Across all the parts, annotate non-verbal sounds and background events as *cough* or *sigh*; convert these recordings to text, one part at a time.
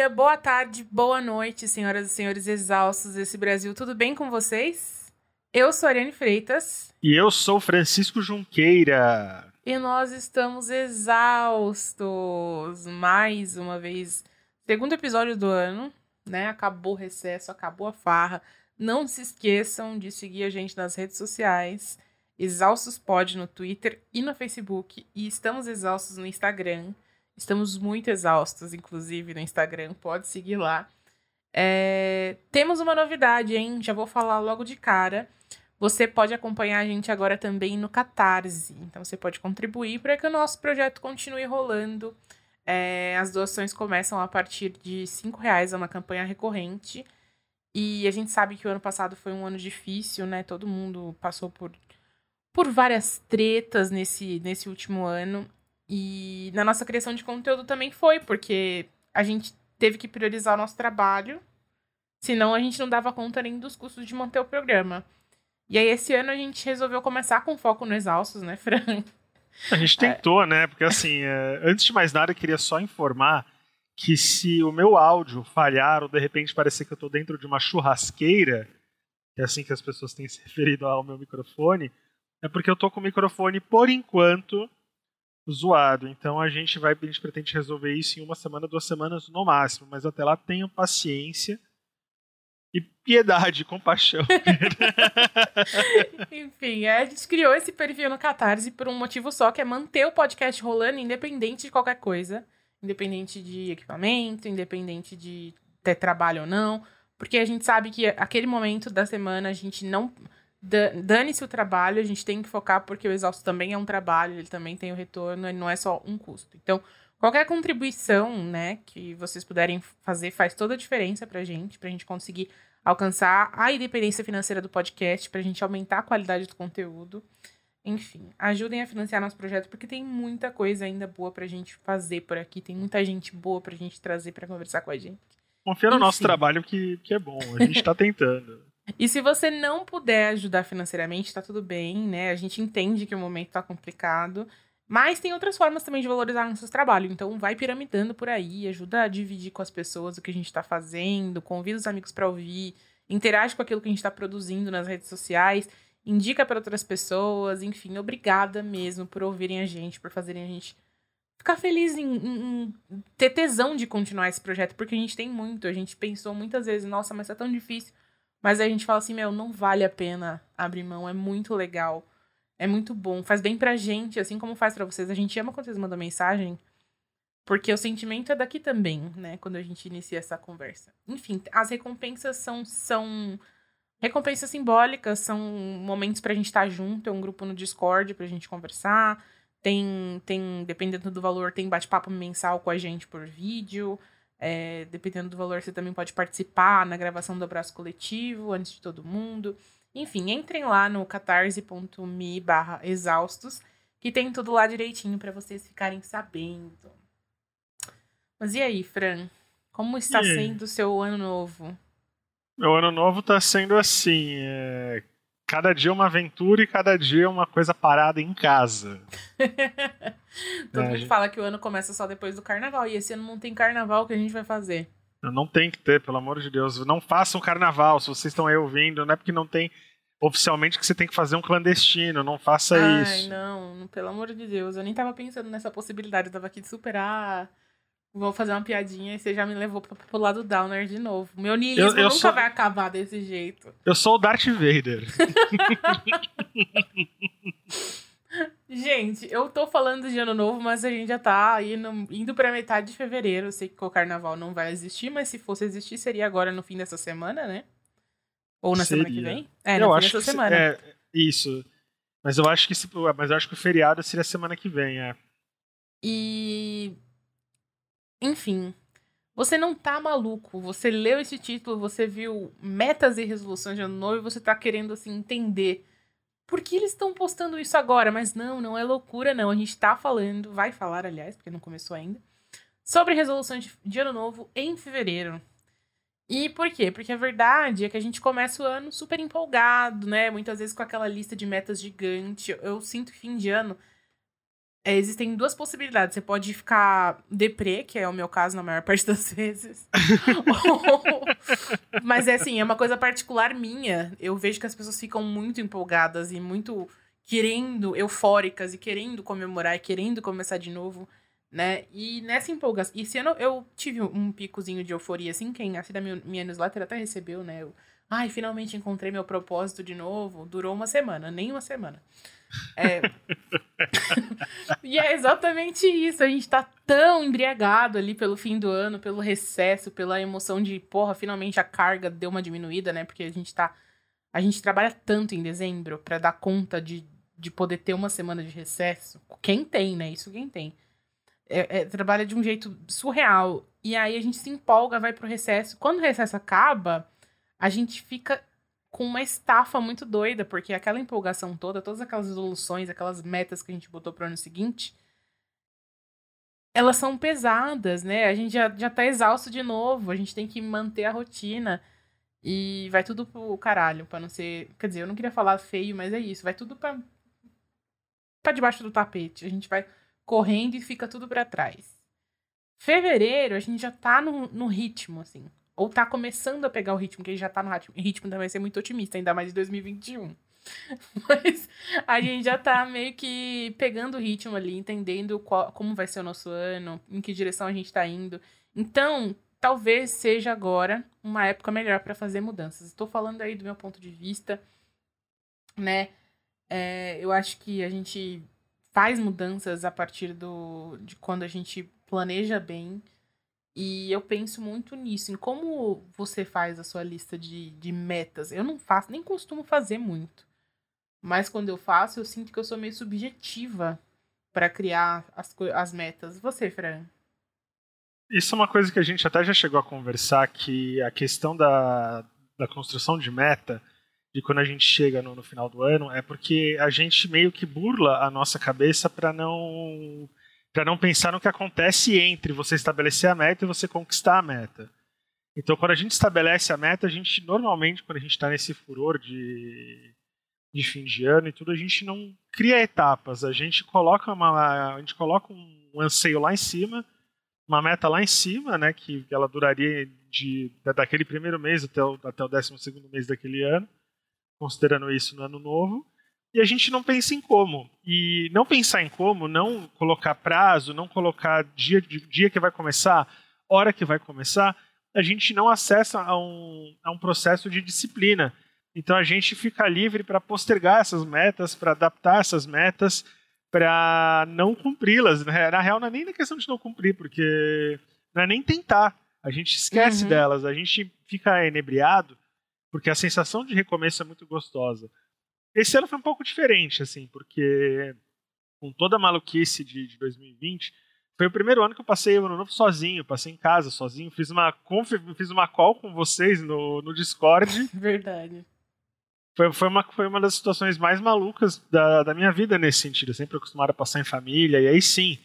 dia, boa tarde, boa noite, senhoras e senhores exaustos desse Brasil. Tudo bem com vocês? Eu sou a Ariane Freitas. E eu sou Francisco Junqueira. E nós estamos exaustos. Mais uma vez. Segundo episódio do ano, né? Acabou o recesso, acabou a farra. Não se esqueçam de seguir a gente nas redes sociais. Exaustos Pod no Twitter e no Facebook. E estamos exaustos no Instagram. Estamos muito exaustos, inclusive, no Instagram. Pode seguir lá. É... Temos uma novidade, hein? Já vou falar logo de cara. Você pode acompanhar a gente agora também no Catarse. Então você pode contribuir para que o nosso projeto continue rolando. É... as doações começam a partir de R$ reais, é uma campanha recorrente. E a gente sabe que o ano passado foi um ano difícil, né? Todo mundo passou por, por várias tretas nesse, nesse último ano. E na nossa criação de conteúdo também foi, porque a gente teve que priorizar o nosso trabalho, senão a gente não dava conta nem dos custos de manter o programa. E aí, esse ano, a gente resolveu começar com foco no Exaustos, né, Fran? A gente tentou, é. né? Porque, assim, é, antes de mais nada, eu queria só informar que se o meu áudio falhar ou de repente parecer que eu estou dentro de uma churrasqueira, que é assim que as pessoas têm se *laughs* referido ao meu microfone, é porque eu estou com o microfone, por enquanto, zoado. Então a gente vai, a gente pretende resolver isso em uma semana, duas semanas no máximo. Mas até lá tenham paciência e piedade, compaixão. *laughs* Enfim, a gente criou esse perfil no Catarse por um motivo só, que é manter o podcast rolando independente de qualquer coisa. Independente de equipamento, independente de ter trabalho ou não. Porque a gente sabe que aquele momento da semana a gente não dane-se o trabalho, a gente tem que focar porque o exausto também é um trabalho, ele também tem o retorno, ele não é só um custo. Então, qualquer contribuição, né, que vocês puderem fazer faz toda a diferença pra gente, pra gente conseguir alcançar a independência financeira do podcast, pra gente aumentar a qualidade do conteúdo. Enfim, ajudem a financiar nosso projeto porque tem muita coisa ainda boa pra gente fazer por aqui, tem muita gente boa pra gente trazer para conversar com a gente. Confia no Enfim. nosso trabalho que, que é bom, a gente tá tentando. *laughs* E se você não puder ajudar financeiramente, tá tudo bem, né? A gente entende que o momento tá complicado. Mas tem outras formas também de valorizar nossos trabalhos. Então, vai piramidando por aí, ajuda a dividir com as pessoas o que a gente está fazendo, convida os amigos para ouvir, interage com aquilo que a gente está produzindo nas redes sociais, indica para outras pessoas. Enfim, obrigada mesmo por ouvirem a gente, por fazerem a gente ficar feliz em, em, em ter tesão de continuar esse projeto, porque a gente tem muito. A gente pensou muitas vezes, nossa, mas tá tão difícil. Mas a gente fala assim, meu, não vale a pena abrir mão, é muito legal. É muito bom, faz bem pra gente, assim como faz para vocês. A gente ama quando vocês mandam mensagem, porque o sentimento é daqui também, né? Quando a gente inicia essa conversa. Enfim, as recompensas são são recompensas simbólicas, são momentos pra gente estar tá junto, é um grupo no Discord pra gente conversar. Tem tem dependendo do valor, tem bate-papo mensal com a gente por vídeo. É, dependendo do valor, você também pode participar na gravação do abraço coletivo antes de todo mundo. Enfim, entrem lá no catarse.me barra exaustos, que tem tudo lá direitinho para vocês ficarem sabendo. Mas e aí, Fran? Como está sendo o seu ano novo? Meu ano novo está sendo assim, é... cada dia uma aventura e cada dia uma coisa parada em casa. *laughs* Todo é, mundo gente... fala que o ano começa só depois do carnaval. E esse ano não tem carnaval, o que a gente vai fazer? Não tem que ter, pelo amor de Deus. Não façam carnaval. Se vocês estão aí ouvindo, não é porque não tem oficialmente que você tem que fazer um clandestino. Não faça Ai, isso. Ai, não. Pelo amor de Deus. Eu nem tava pensando nessa possibilidade. Eu tava aqui de superar. Vou fazer uma piadinha e você já me levou pro, pro lado downer de novo. Meu niilismo eu, eu nunca sou... vai acabar desse jeito. Eu sou o Darth Vader. *laughs* Gente, eu tô falando de ano novo, mas a gente já tá indo, indo pra metade de fevereiro. Eu sei que o carnaval não vai existir, mas se fosse existir, seria agora no fim dessa semana, né? Ou na seria. semana que vem? É, eu acho dessa semana. É, isso. Mas eu acho que se, mas eu acho que o feriado seria semana que vem, é. E enfim, você não tá maluco. Você leu esse título, você viu metas e resoluções de ano novo e você tá querendo assim entender por que eles estão postando isso agora? Mas não, não é loucura, não. A gente tá falando, vai falar, aliás, porque não começou ainda, sobre resoluções de ano novo em fevereiro. E por quê? Porque a verdade é que a gente começa o ano super empolgado, né? Muitas vezes com aquela lista de metas gigante. Eu sinto que fim de ano é, existem duas possibilidades. Você pode ficar deprê, que é o meu caso na maior *laughs* parte das vezes. Mas é assim, é uma coisa particular minha. Eu vejo que as pessoas ficam muito empolgadas e muito querendo, eufóricas e querendo comemorar e querendo começar de novo, né? E nessa empolgação. E se eu, eu tive um picozinho de euforia, assim, quem assina minha, minha newsletter até recebeu, né? Eu, Ai, finalmente encontrei meu propósito de novo. Durou uma semana, nem uma semana. É... *laughs* e é exatamente isso. A gente tá tão embriagado ali pelo fim do ano, pelo recesso, pela emoção de, porra, finalmente a carga deu uma diminuída, né? Porque a gente tá. A gente trabalha tanto em dezembro para dar conta de, de poder ter uma semana de recesso. Quem tem, né? Isso quem tem. É, é, trabalha de um jeito surreal. E aí a gente se empolga, vai pro recesso. Quando o recesso acaba, a gente fica com uma estafa muito doida, porque aquela empolgação toda, todas aquelas resoluções, aquelas metas que a gente botou pro ano seguinte, elas são pesadas, né? A gente já, já tá exausto de novo, a gente tem que manter a rotina. E vai tudo pro caralho, pra não ser. Quer dizer, eu não queria falar feio, mas é isso. Vai tudo pra. pra debaixo do tapete. A gente vai correndo e fica tudo para trás. Fevereiro, a gente já tá no, no ritmo, assim. Ou tá começando a pegar o ritmo, que ele já tá no ritmo. ritmo também vai ser muito otimista, ainda mais em 2021. *laughs* Mas a gente já tá meio que pegando o ritmo ali, entendendo qual, como vai ser o nosso ano, em que direção a gente tá indo. Então, talvez seja agora uma época melhor para fazer mudanças. Estou falando aí do meu ponto de vista, né? É, eu acho que a gente faz mudanças a partir do, de quando a gente planeja bem e eu penso muito nisso, em como você faz a sua lista de, de metas. Eu não faço, nem costumo fazer muito. Mas quando eu faço, eu sinto que eu sou meio subjetiva para criar as, as metas. Você, Fran? Isso é uma coisa que a gente até já chegou a conversar, que a questão da, da construção de meta, de quando a gente chega no, no final do ano, é porque a gente meio que burla a nossa cabeça para não para não pensar no que acontece entre você estabelecer a meta e você conquistar a meta. Então, quando a gente estabelece a meta, a gente normalmente, quando a gente está nesse furor de, de fim de ano e tudo, a gente não cria etapas. A gente coloca uma, a gente coloca um anseio lá em cima, uma meta lá em cima, né, que ela duraria de daquele primeiro mês até o, até o décimo segundo mês daquele ano, considerando isso no ano novo e a gente não pensa em como. E não pensar em como, não colocar prazo, não colocar dia, dia que vai começar, hora que vai começar, a gente não acessa a um, a um processo de disciplina. Então a gente fica livre para postergar essas metas, para adaptar essas metas, para não cumpri-las. Na real, não é nem na questão de não cumprir, porque não é nem tentar. A gente esquece uhum. delas, a gente fica enebriado, porque a sensação de recomeço é muito gostosa. Esse ano foi um pouco diferente, assim, porque com toda a maluquice de, de 2020, foi o primeiro ano que eu passei o ano novo sozinho, passei em casa sozinho, fiz uma fiz uma call com vocês no, no Discord. *laughs* Verdade. Foi, foi, uma, foi uma das situações mais malucas da, da minha vida nesse sentido. Eu sempre acostumado a passar em família, e aí sim,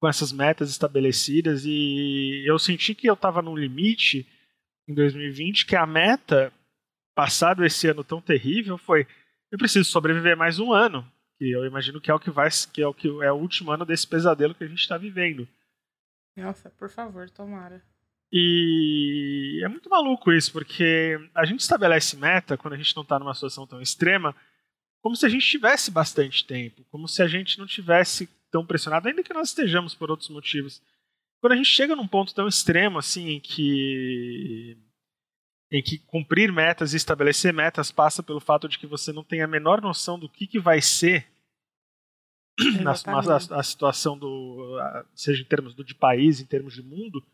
com essas metas estabelecidas, e eu senti que eu estava num limite em 2020, que a meta, passado esse ano tão terrível, foi eu preciso sobreviver mais um ano, que eu imagino que é o que vai, que é o que é o último ano desse pesadelo que a gente está vivendo. Nossa, por favor, tomara. E é muito maluco isso, porque a gente estabelece meta quando a gente não está numa situação tão extrema, como se a gente tivesse bastante tempo, como se a gente não tivesse tão pressionado, ainda que nós estejamos por outros motivos. Quando a gente chega num ponto tão extremo assim, em que em que cumprir metas e estabelecer metas passa pelo fato de que você não tem a menor noção do que, que vai ser na, a, a, situação do seja em termos do, de país, em termos de mundo,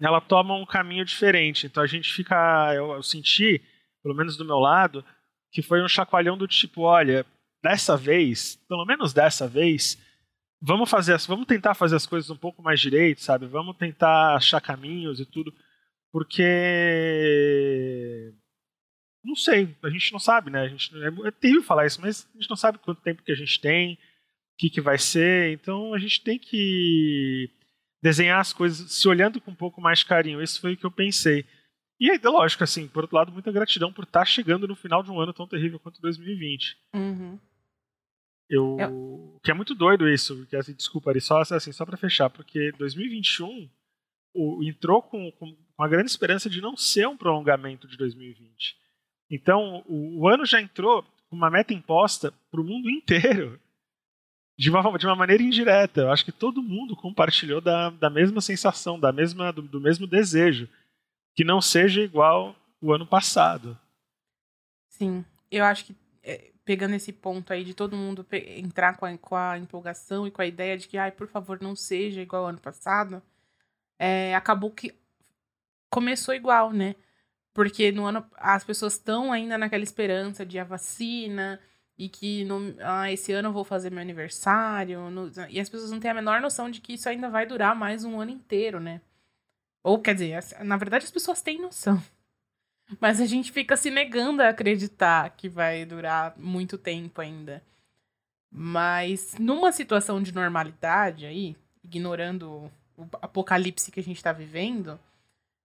ela toma um caminho diferente. Então a gente fica, eu, eu senti, pelo menos do meu lado, que foi um chacoalhão do tipo, olha, dessa vez, pelo menos dessa vez, vamos fazer, vamos tentar fazer as coisas um pouco mais direito, sabe? Vamos tentar achar caminhos e tudo porque não sei, a gente não sabe, né? A gente, é, é terrível falar isso, mas a gente não sabe quanto tempo que a gente tem, o que, que vai ser, então a gente tem que desenhar as coisas se olhando com um pouco mais de carinho. Isso foi o que eu pensei. E aí, lógico, assim, por outro lado, muita gratidão por estar chegando no final de um ano tão terrível quanto 2020. Uhum. Eu, é. Que é muito doido isso, que, assim, desculpa, Ari, só, assim, só para fechar, porque 2021 o, entrou com, com uma grande esperança de não ser um prolongamento de 2020. Então, o, o ano já entrou com uma meta imposta para o mundo inteiro de uma, de uma maneira indireta. Eu acho que todo mundo compartilhou da, da mesma sensação, da mesma, do, do mesmo desejo. Que não seja igual o ano passado. Sim, eu acho que é, pegando esse ponto aí de todo mundo entrar com a, com a, empolgação e com a ideia de que, ai, por favor, não seja igual ao ano passado, é, acabou que começou igual, né? Porque no ano as pessoas estão ainda naquela esperança de a vacina e que no, ah, esse ano eu vou fazer meu aniversário. No, e as pessoas não têm a menor noção de que isso ainda vai durar mais um ano inteiro, né? Ou quer dizer, na verdade as pessoas têm noção. *laughs* Mas a gente fica se negando a acreditar que vai durar muito tempo ainda. Mas numa situação de normalidade aí, ignorando o apocalipse que a gente está vivendo,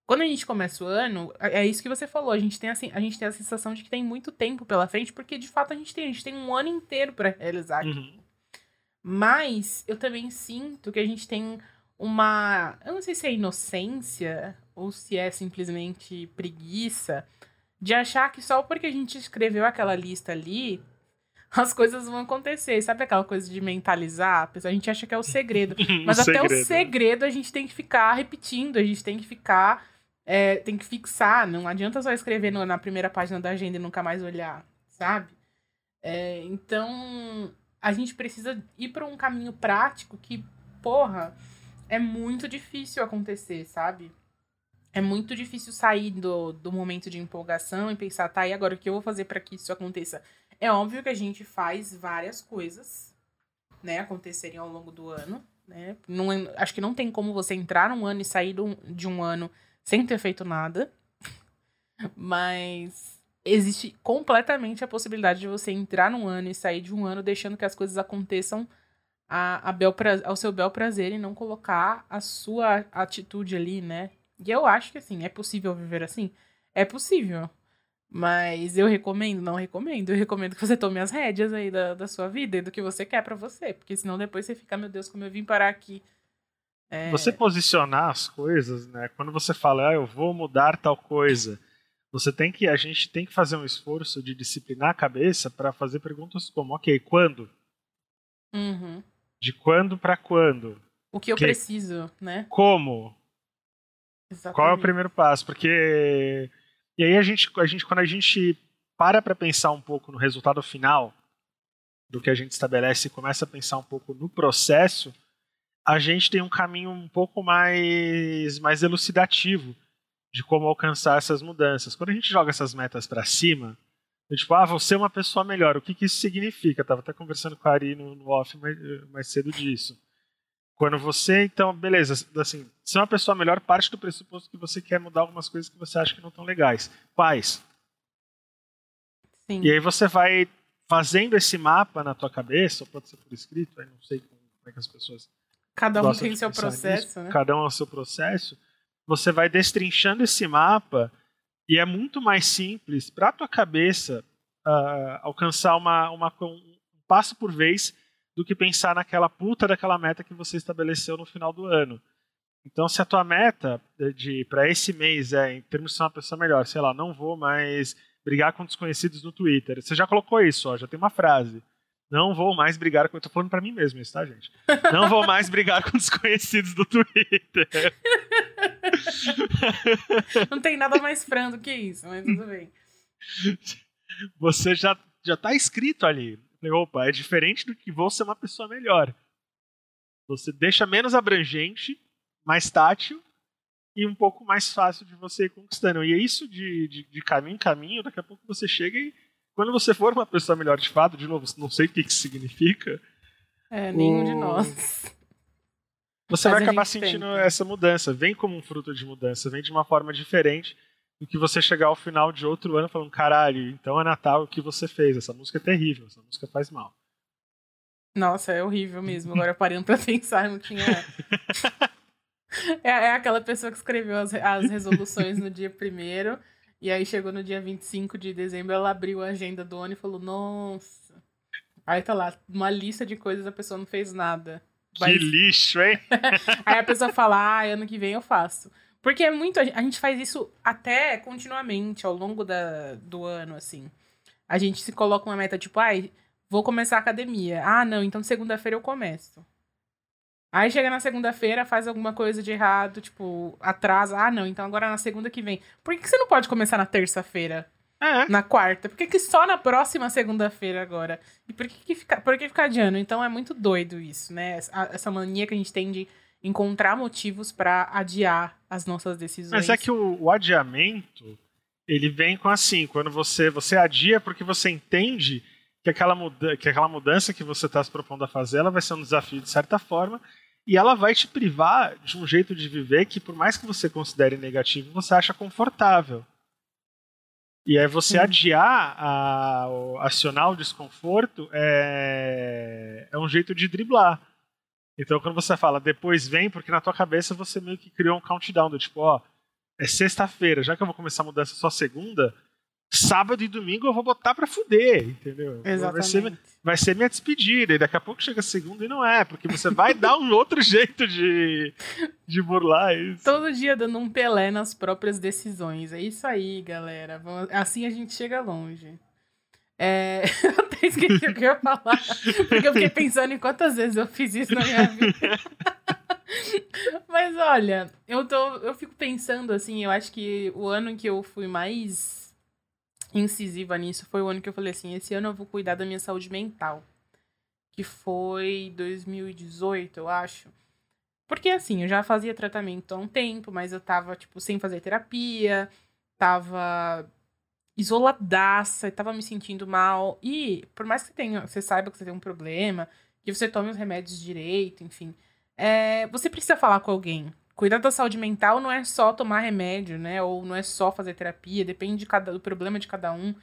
quando a gente começa o ano, é, é isso que você falou, a gente tem assim, a gente tem a sensação de que tem muito tempo pela frente, porque de fato a gente tem, a gente tem um ano inteiro para realizar uhum. Mas eu também sinto que a gente tem uma. Eu não sei se é inocência ou se é simplesmente preguiça de achar que só porque a gente escreveu aquela lista ali, as coisas vão acontecer. Sabe aquela coisa de mentalizar? A gente acha que é o segredo. Mas o até segredo. o segredo a gente tem que ficar repetindo, a gente tem que ficar. É, tem que fixar. Não adianta só escrever no, na primeira página da agenda e nunca mais olhar, sabe? É, então, a gente precisa ir para um caminho prático que, porra é muito difícil acontecer, sabe? É muito difícil sair do, do momento de empolgação e pensar, tá, e agora o que eu vou fazer para que isso aconteça? É óbvio que a gente faz várias coisas, né, acontecerem ao longo do ano, né? Não, acho que não tem como você entrar num ano e sair do, de um ano sem ter feito nada. *laughs* Mas existe completamente a possibilidade de você entrar num ano e sair de um ano deixando que as coisas aconteçam a, a bel pra, ao seu bel prazer e não colocar a sua atitude ali, né? E eu acho que assim, é possível viver assim? É possível. Mas eu recomendo? Não recomendo. Eu recomendo que você tome as rédeas aí da, da sua vida e do que você quer para você. Porque senão depois você fica, meu Deus, como eu vim parar aqui. É... Você posicionar as coisas, né? Quando você fala, ah, eu vou mudar tal coisa, você tem que, a gente tem que fazer um esforço de disciplinar a cabeça para fazer perguntas como, ok, quando? Uhum. De quando para quando? O que eu que... preciso, né? Como? Exatamente. Qual é o primeiro passo? Porque e aí a gente, a gente quando a gente para para pensar um pouco no resultado final do que a gente estabelece e começa a pensar um pouco no processo, a gente tem um caminho um pouco mais mais elucidativo de como alcançar essas mudanças. Quando a gente joga essas metas para cima, eu, tipo, ah, vou ser uma pessoa melhor. O que, que isso significa? Eu tava até conversando com a Ari no, no off mais, mais cedo disso. Quando você, então, beleza, assim, ser uma pessoa melhor parte do pressuposto que você quer mudar algumas coisas que você acha que não estão legais. Quais? Sim. E aí você vai fazendo esse mapa na tua cabeça, ou pode ser por escrito, aí não sei como é que as pessoas. Cada um tem seu processo, nisso, né? Cada um é o seu processo. Você vai destrinchando esse mapa e é muito mais simples para a tua cabeça uh, alcançar uma, uma, um passo por vez do que pensar naquela puta daquela meta que você estabeleceu no final do ano. Então, se a tua meta de para esse mês é, em termos de ser uma pessoa melhor, sei lá, não vou mais brigar com desconhecidos no Twitter. Você já colocou isso, ó, já tem uma frase. Não vou mais brigar com. Eu tô falando pra mim mesmo isso, tá, gente? Não vou mais brigar com desconhecidos do Twitter. *laughs* Não tem nada mais franco que isso, mas tudo bem. Você já, já tá escrito ali. Opa, é diferente do que vou ser uma pessoa melhor. Você deixa menos abrangente, mais tátil e um pouco mais fácil de você ir conquistando. E é isso de, de, de caminho em caminho, daqui a pouco você chega e quando você for uma pessoa melhor de fato, de novo, não sei o que isso significa. É, nenhum o... de nós. Você Mas vai acabar sentindo tenta. essa mudança. Vem como um fruto de mudança, vem de uma forma diferente do que você chegar ao final de outro ano falando, caralho, então é Natal o que você fez. Essa música é terrível, essa música faz mal. Nossa, é horrível mesmo. Agora parando pra *laughs* pensar, não tinha. *laughs* é, é, aquela pessoa que escreveu as, as resoluções no dia primeiro, e aí chegou no dia 25 de dezembro, ela abriu a agenda do ano e falou, nossa. Aí tá lá, uma lista de coisas a pessoa não fez nada. Mas... Que lixo, hein? *laughs* Aí a pessoa fala, ah, ano que vem eu faço. Porque é muito. A gente faz isso até continuamente ao longo da, do ano, assim. A gente se coloca uma meta, tipo, ai, vou começar a academia. Ah, não, então segunda-feira eu começo. Aí chega na segunda-feira, faz alguma coisa de errado, tipo, atrasa. Ah, não, então agora na segunda que vem. Por que você não pode começar na terça-feira? É. Na quarta? Por que, que só na próxima segunda-feira agora? E por que, que ficar, por que ficar adiando? Então é muito doido isso, né? Essa mania que a gente tem de encontrar motivos para adiar as nossas decisões. Mas é que o, o, adiamento, ele vem com assim, quando você, você adia porque você entende que aquela, muda, que aquela mudança que você está se propondo a fazer, ela vai ser um desafio de certa forma, e ela vai te privar de um jeito de viver que, por mais que você considere negativo, você acha confortável. E aí você adiar a, acionar o desconforto é, é um jeito de driblar. Então, quando você fala depois vem, porque na tua cabeça você meio que criou um countdown do tipo, ó, é sexta-feira, já que eu vou começar a mudança só segunda, sábado e domingo eu vou botar pra fuder, entendeu? Exatamente. Vai ser, vai ser minha despedida, e daqui a pouco chega segunda e não é, porque você vai dar um *laughs* outro jeito de, de burlar isso. Todo dia dando um pelé nas próprias decisões. É isso aí, galera. Assim a gente chega longe. É... *laughs* eu até esqueci o que eu ia falar, porque eu fiquei pensando em quantas vezes eu fiz isso na minha vida. *laughs* Mas olha, eu, tô, eu fico pensando assim, eu acho que o ano em que eu fui mais incisiva nisso foi o ano que eu falei assim: esse ano eu vou cuidar da minha saúde mental. Que foi 2018, eu acho. Porque assim, eu já fazia tratamento há um tempo, mas eu tava, tipo, sem fazer terapia, tava isoladaça, tava me sentindo mal. E por mais que tenha, você saiba que você tem um problema, que você tome os remédios direito, enfim, é, você precisa falar com alguém. Cuidar da saúde mental não é só tomar remédio, né? Ou não é só fazer terapia, depende de cada, do problema de cada um.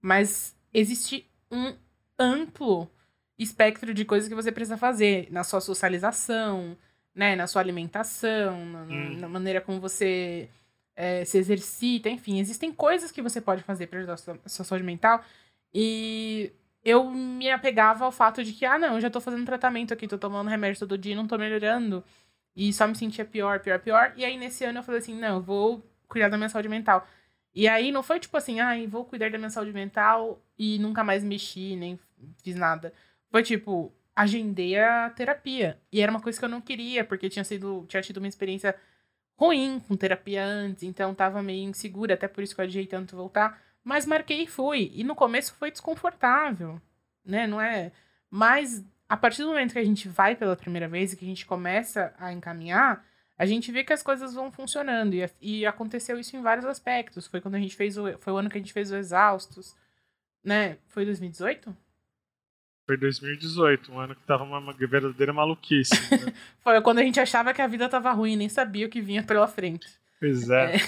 Mas existe um amplo espectro de coisas que você precisa fazer na sua socialização, né? Na sua alimentação, na, hum. na maneira como você é, se exercita, enfim, existem coisas que você pode fazer para ajudar a sua, a sua, saúde mental. E eu me apegava ao fato de que, ah, não, eu já tô fazendo tratamento aqui, tô tomando remédio todo dia, não tô melhorando. E só me sentia pior, pior, pior. E aí, nesse ano, eu falei assim, não, vou cuidar da minha saúde mental. E aí, não foi tipo assim, ah, vou cuidar da minha saúde mental e nunca mais mexi, nem fiz nada. Foi tipo, agendei a terapia. E era uma coisa que eu não queria, porque tinha sido, tinha tido uma experiência ruim com terapia antes, então tava meio insegura, até por isso que eu adiei tanto voltar. Mas marquei e fui. E no começo foi desconfortável, né? Não é. Mas a partir do momento que a gente vai pela primeira vez e que a gente começa a encaminhar, a gente vê que as coisas vão funcionando. E, e aconteceu isso em vários aspectos. Foi quando a gente fez o. Foi o ano que a gente fez o Exaustos. Né? Foi 2018? Foi 2018, um ano que tava uma verdadeira maluquice. Né? *laughs* foi quando a gente achava que a vida tava ruim, nem sabia o que vinha pela frente. Pois é. é.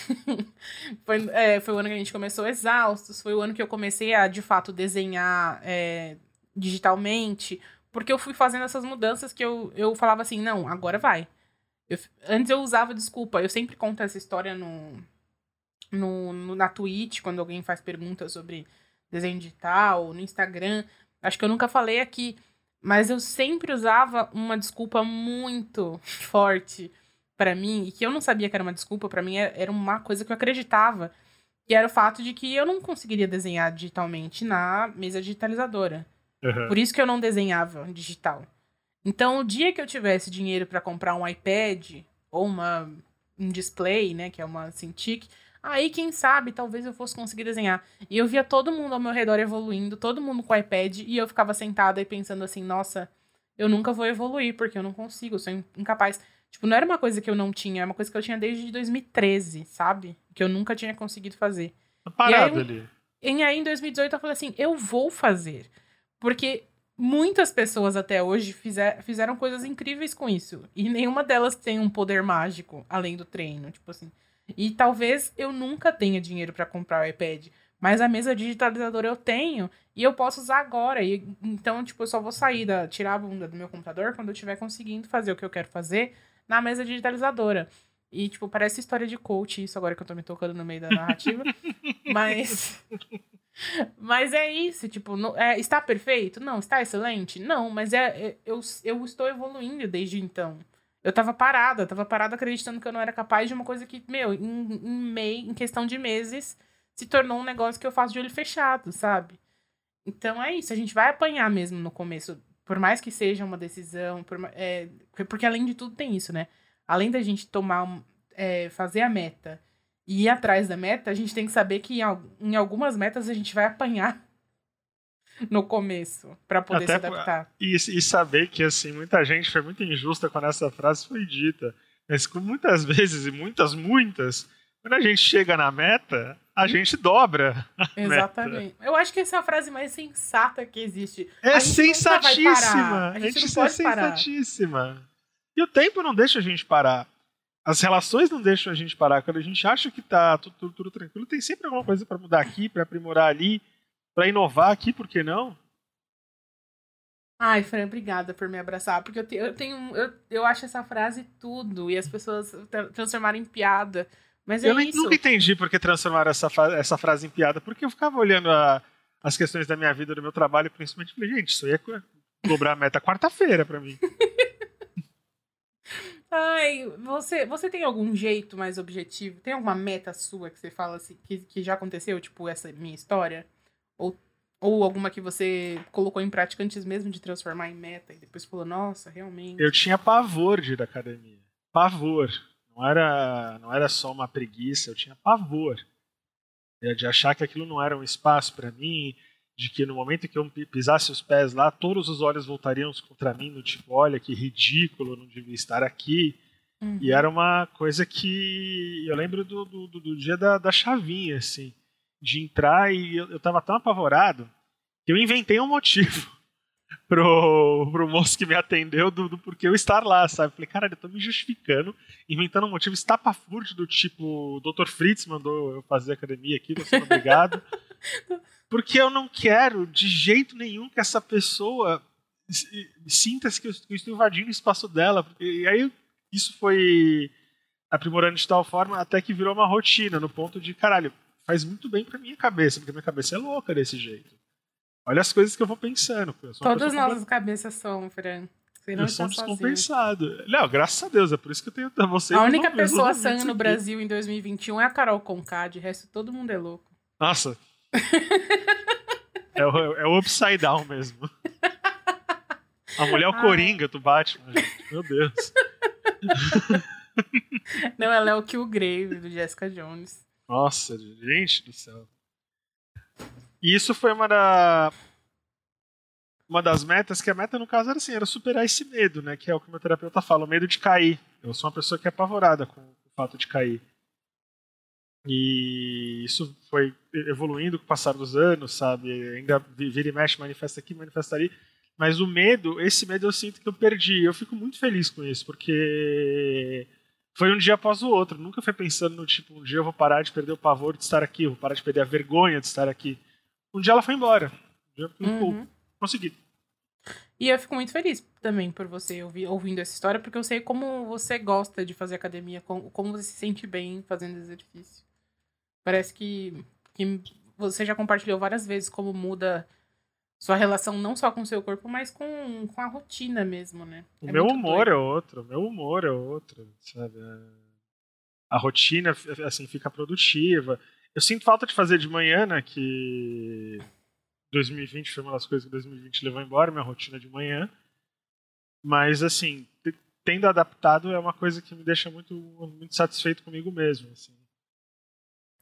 *laughs* foi, é, foi o ano que a gente começou exaustos, foi o ano que eu comecei a, de fato, desenhar é, digitalmente, porque eu fui fazendo essas mudanças que eu, eu falava assim, não, agora vai. Eu, antes eu usava desculpa, eu sempre conto essa história no, no, no, na Twitch, quando alguém faz perguntas sobre desenho digital, no Instagram, Acho que eu nunca falei aqui, mas eu sempre usava uma desculpa muito *laughs* forte para mim e que eu não sabia que era uma desculpa, para mim era uma coisa que eu acreditava, que era o fato de que eu não conseguiria desenhar digitalmente na mesa digitalizadora. Uhum. Por isso que eu não desenhava digital. Então, o dia que eu tivesse dinheiro para comprar um iPad ou uma um display, né, que é uma Cintiq, Aí, quem sabe, talvez eu fosse conseguir desenhar. E eu via todo mundo ao meu redor evoluindo, todo mundo com iPad, e eu ficava sentada e pensando assim, nossa, eu nunca vou evoluir, porque eu não consigo, eu sou incapaz. Tipo, não era uma coisa que eu não tinha, é uma coisa que eu tinha desde 2013, sabe? Que eu nunca tinha conseguido fazer. Parado e aí, ali. E aí, em 2018, eu falei assim, eu vou fazer. Porque muitas pessoas até hoje fizer, fizeram coisas incríveis com isso. E nenhuma delas tem um poder mágico, além do treino. Tipo assim, e talvez eu nunca tenha dinheiro para comprar o iPad, mas a mesa digitalizadora eu tenho e eu posso usar agora. E, então, tipo, eu só vou sair da, tirar a bunda do meu computador quando eu estiver conseguindo fazer o que eu quero fazer na mesa digitalizadora. E, tipo, parece história de coach isso agora que eu tô me tocando no meio da narrativa. *laughs* mas. Mas é isso, tipo, não, é, está perfeito? Não. Está excelente? Não, mas é, é, eu, eu estou evoluindo desde então. Eu tava parada, tava parada acreditando que eu não era capaz de uma coisa que, meu, em, em, mei, em questão de meses, se tornou um negócio que eu faço de olho fechado, sabe? Então é isso, a gente vai apanhar mesmo no começo, por mais que seja uma decisão, por, é, porque além de tudo tem isso, né? Além da gente tomar, é, fazer a meta e ir atrás da meta, a gente tem que saber que em, algumas metas a gente vai apanhar *laughs* no começo para poder Até, se adaptar. E, e, saber que assim muita gente foi muito injusta quando essa frase foi dita, mas muitas *laughs* vezes e muitas muitas, quando a gente chega na meta, a gente dobra. Exatamente. Meta. Eu acho que essa é a frase mais sensata que existe. É sensatíssima. A gente, a gente é sensatíssima. Parar. E o tempo não deixa a gente parar. As relações não deixam a gente parar. Quando a gente acha que tá tudo, tudo, tudo tranquilo, tem sempre alguma coisa para mudar aqui, para aprimorar ali, para inovar aqui, por que não? Ai, Fran, obrigada por me abraçar, porque eu, te, eu tenho. Eu, eu acho essa frase tudo, e as pessoas transformaram em piada. Mas eu é isso. nunca entendi por que transformaram essa, essa frase em piada, porque eu ficava olhando a, as questões da minha vida, do meu trabalho, principalmente, falei, gente, isso aí é cobrar a meta quarta-feira para mim. *laughs* Ai, você, você tem algum jeito mais objetivo? Tem alguma meta sua que você fala assim, que, que já aconteceu, tipo essa minha história? Ou, ou alguma que você colocou em prática antes mesmo de transformar em meta e depois falou, nossa, realmente. Eu tinha pavor de ir à academia. Pavor. Não era, não era só uma preguiça, eu tinha pavor. De achar que aquilo não era um espaço para mim, de que no momento que eu pisasse os pés lá, todos os olhos voltariam contra mim, no tipo, olha que ridículo, não devia estar aqui. Uhum. E era uma coisa que eu lembro do, do, do dia da, da chavinha, assim, de entrar e eu, eu tava tão apavorado que eu inventei um motivo *laughs* pro, pro moço que me atendeu do, do porquê eu estar lá, sabe? Falei, cara, eu tô me justificando, inventando um motivo estapafúrdio do tipo, o Dr. Fritz mandou eu fazer academia aqui, você obrigado. *laughs* Porque eu não quero de jeito nenhum que essa pessoa sinta que eu estou invadindo o espaço dela. E aí isso foi aprimorando de tal forma até que virou uma rotina, no ponto de, caralho, faz muito bem pra minha cabeça, porque minha cabeça é louca desse jeito. Olha as coisas que eu vou pensando. Eu Todas nossas cabeças são, Fran. Você não eu sou descompensado. Não, graças a Deus, é por isso que eu tenho você. A única pessoa sã no Brasil em 2021 é a Carol Conká, de resto todo mundo é louco. Nossa, é, o, é o upside down mesmo. A mulher é o Coringa do Batman, gente. Meu Deus. Não, ela é o Killgrave do Jessica Jones. Nossa, gente do céu. E isso foi uma da uma das metas, que a meta no caso era assim, era superar esse medo, né, que é o que o meu terapeuta fala, o medo de cair. Eu sou uma pessoa que é apavorada com o fato de cair. E isso foi evoluindo com o passar dos anos, sabe? Ainda vira e mexe, manifesta aqui, manifesta ali. Mas o medo, esse medo eu sinto que eu perdi. Eu fico muito feliz com isso, porque foi um dia após o outro. Nunca foi pensando no tipo, um dia eu vou parar de perder o pavor de estar aqui, vou parar de perder a vergonha de estar aqui. Um dia ela foi embora. Um dia eu uhum. consegui. E eu fico muito feliz também por você ouvir, ouvindo essa história, porque eu sei como você gosta de fazer academia, como, como você se sente bem fazendo exercício. Parece que, que você já compartilhou várias vezes como muda sua relação não só com o seu corpo, mas com, com a rotina mesmo, né? É o meu humor doido. é outro, o meu humor é outro, sabe? A rotina, assim, fica produtiva. Eu sinto falta de fazer de manhã, né? Que 2020 foi uma das coisas que 2020 levou embora, minha rotina de manhã. Mas, assim, tendo adaptado é uma coisa que me deixa muito, muito satisfeito comigo mesmo, assim.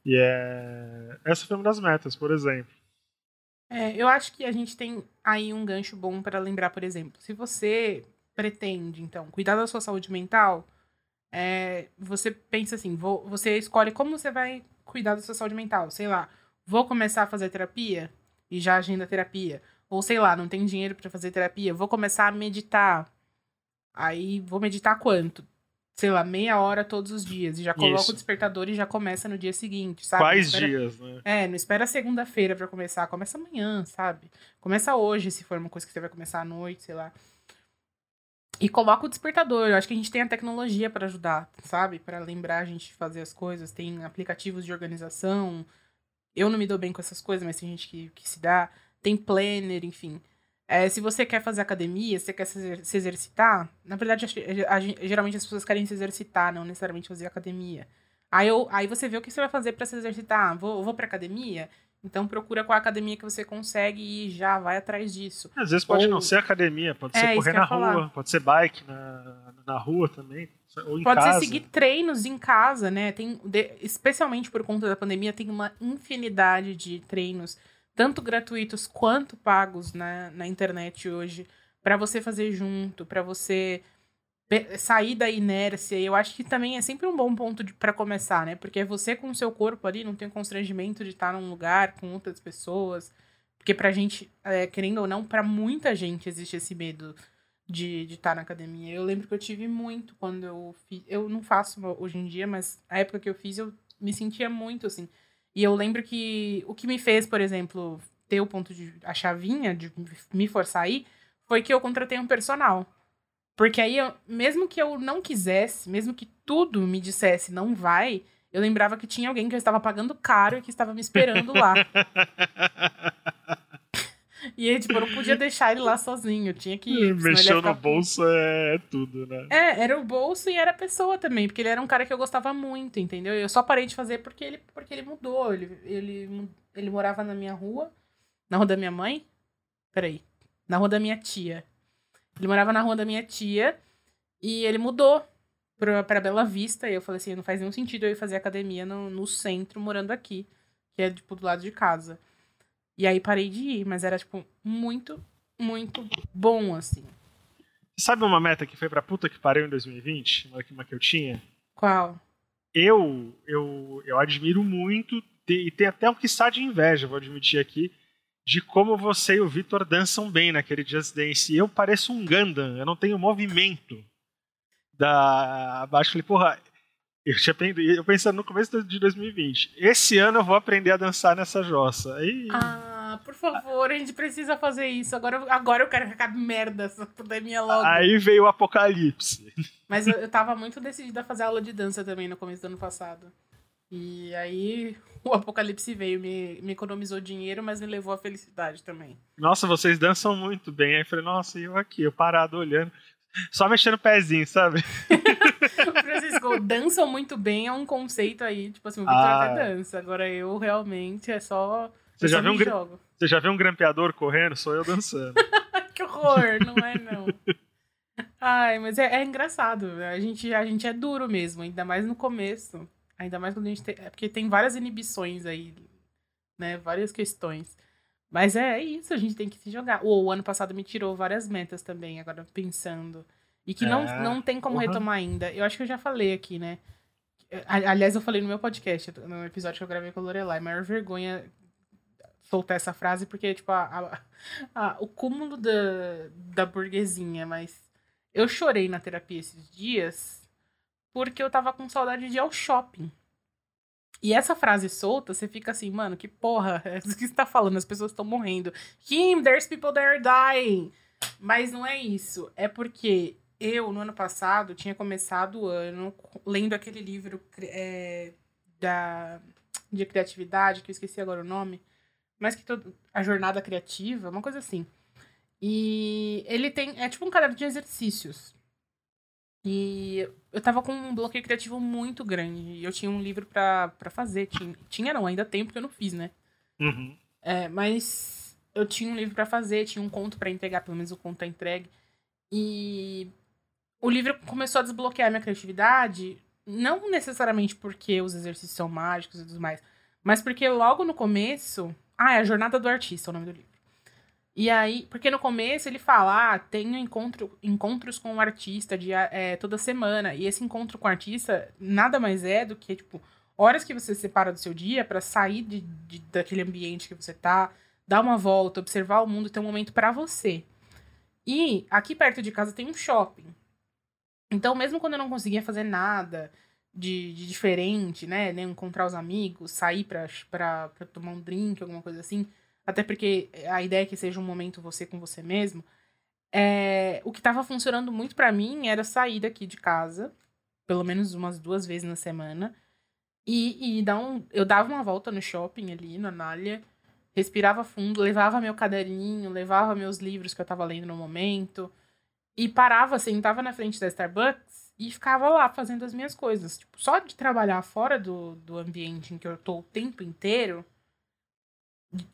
E é... essa foi uma das metas, por exemplo. É, eu acho que a gente tem aí um gancho bom para lembrar, por exemplo, se você pretende, então, cuidar da sua saúde mental, é, você pensa assim, vou, você escolhe como você vai cuidar da sua saúde mental. Sei lá, vou começar a fazer terapia e já agenda terapia. Ou sei lá, não tem dinheiro para fazer terapia, vou começar a meditar. Aí vou meditar quanto? Sei lá, meia hora todos os dias. E já coloca Isso. o despertador e já começa no dia seguinte, sabe? Quais espera... dias, né? É, não espera segunda-feira para começar. Começa amanhã, sabe? Começa hoje, se for uma coisa que você vai começar à noite, sei lá. E coloca o despertador. Eu acho que a gente tem a tecnologia para ajudar, sabe? Para lembrar a gente de fazer as coisas. Tem aplicativos de organização. Eu não me dou bem com essas coisas, mas tem gente que, que se dá. Tem planner, enfim. É, se você quer fazer academia, se você quer se, exercitar, na verdade, a, geralmente as pessoas querem se exercitar, não necessariamente fazer academia. Aí, eu, aí você vê o que você vai fazer para se exercitar. Vou, vou pra academia? Então procura qual academia que você consegue e já vai atrás disso. Às vezes pode Ou... não ser academia, pode é, ser correr na rua, falar. pode ser bike na, na rua também. Ou em pode casa. ser seguir treinos em casa, né? Tem, de, especialmente por conta da pandemia, tem uma infinidade de treinos, tanto gratuitos quanto pagos na, na internet hoje, para você fazer junto, para você sair da inércia. Eu acho que também é sempre um bom ponto para começar, né? Porque você com o seu corpo ali, não tem constrangimento de estar num lugar com outras pessoas. Porque pra gente, é, querendo ou não, para muita gente existe esse medo de, estar na academia. Eu lembro que eu tive muito quando eu fiz. Eu não faço hoje em dia, mas a época que eu fiz, eu me sentia muito assim. E eu lembro que o que me fez, por exemplo, ter o ponto de. a chavinha de me forçar aí, foi que eu contratei um personal. Porque aí, eu, mesmo que eu não quisesse, mesmo que tudo me dissesse não vai, eu lembrava que tinha alguém que eu estava pagando caro e que estava me esperando lá. *laughs* e aí, tipo, eu não podia deixar ele lá sozinho, tinha que ir. Mexeu no bolso é tudo, né? É, era o bolso e era a pessoa também, porque ele era um cara que eu gostava muito, entendeu? Eu só parei de fazer porque ele, porque ele mudou. Ele, ele, ele morava na minha rua, na rua da minha mãe. Peraí. Na rua da minha tia. Ele morava na rua da minha tia e ele mudou pra, pra Bela Vista. E eu falei assim: não faz nenhum sentido eu ir fazer academia no, no centro, morando aqui, que é, tipo, do lado de casa. E aí parei de ir, mas era, tipo, muito, muito bom, assim. Sabe uma meta que foi pra puta que pariu em 2020? Uma, uma que eu tinha? Qual? Eu, eu, eu admiro muito, e tem até um que está de inveja, vou admitir aqui, de como você e o Vitor dançam bem naquele Just Dance. E eu pareço um Gundam, eu não tenho movimento. Da abaixo, falei, porra, eu, tinha, eu pensando no começo de 2020. Esse ano eu vou aprender a dançar nessa jossa. Aí... Ah, por favor, a gente precisa fazer isso. Agora, agora eu quero ficar merda essa pandemia logo. Aí veio o apocalipse. Mas eu, eu tava muito decidida a fazer aula de dança também no começo do ano passado. E aí o apocalipse veio, me, me economizou dinheiro, mas me levou à felicidade também. Nossa, vocês dançam muito bem. Aí eu falei, nossa, e eu aqui, eu parado olhando. Só mexendo o pezinho, sabe? *laughs* Francisco, dançam muito bem é um conceito aí, tipo assim, o Victor ah. até dança. Agora eu realmente é só. Você já, viu um jogo. Você já viu um grampeador correndo? Sou eu dançando. *laughs* que horror, não é não. Ai, mas é, é engraçado. A gente, a gente é duro mesmo, ainda mais no começo. Ainda mais quando a gente tem. É porque tem várias inibições aí, né? Várias questões. Mas é, é isso, a gente tem que se jogar. O, o ano passado me tirou várias metas também, agora pensando. E que é, não, não tem como uhum. retomar ainda. Eu acho que eu já falei aqui, né? Aliás, eu falei no meu podcast, no episódio que eu gravei com a Lorelai. Maior vergonha soltar essa frase, porque, tipo, a, a, a, o cúmulo da, da burguesinha. Mas eu chorei na terapia esses dias porque eu tava com saudade de ir ao shopping. E essa frase solta, você fica assim, mano, que porra *laughs* é isso que você tá falando? As pessoas estão morrendo. Kim, there's people that are dying. Mas não é isso. É porque eu, no ano passado, tinha começado o ano lendo aquele livro é, da, de criatividade, que eu esqueci agora o nome, mas que todo, a jornada criativa, uma coisa assim. E ele tem. É tipo um caderno de exercícios. E eu tava com um bloqueio criativo muito grande. E eu tinha um livro para fazer. Tinha, tinha não, ainda tem, porque eu não fiz, né? Uhum. É, mas eu tinha um livro para fazer, tinha um conto para entregar, pelo menos o conto é entregue. E o livro começou a desbloquear minha criatividade, não necessariamente porque os exercícios são mágicos e tudo mais, mas porque logo no começo. Ah, é a Jornada do Artista, é o nome do livro. E aí, porque no começo ele fala, ah, tenho encontro, encontros com o artista de, é, toda semana. E esse encontro com o artista nada mais é do que, tipo, horas que você separa do seu dia para sair de, de, daquele ambiente que você tá, dar uma volta, observar o mundo, ter um momento para você. E aqui perto de casa tem um shopping. Então, mesmo quando eu não conseguia fazer nada de, de diferente, né, encontrar os amigos, sair pra, pra, pra tomar um drink, alguma coisa assim, até porque a ideia é que seja um momento você com você mesmo. É, o que estava funcionando muito para mim era sair daqui de casa, pelo menos umas duas vezes na semana, E, e dá um, eu dava uma volta no shopping ali, na Anália, respirava fundo, levava meu caderninho, levava meus livros que eu tava lendo no momento, e parava, sentava na frente da Starbucks e ficava lá fazendo as minhas coisas. Tipo, só de trabalhar fora do, do ambiente em que eu tô o tempo inteiro,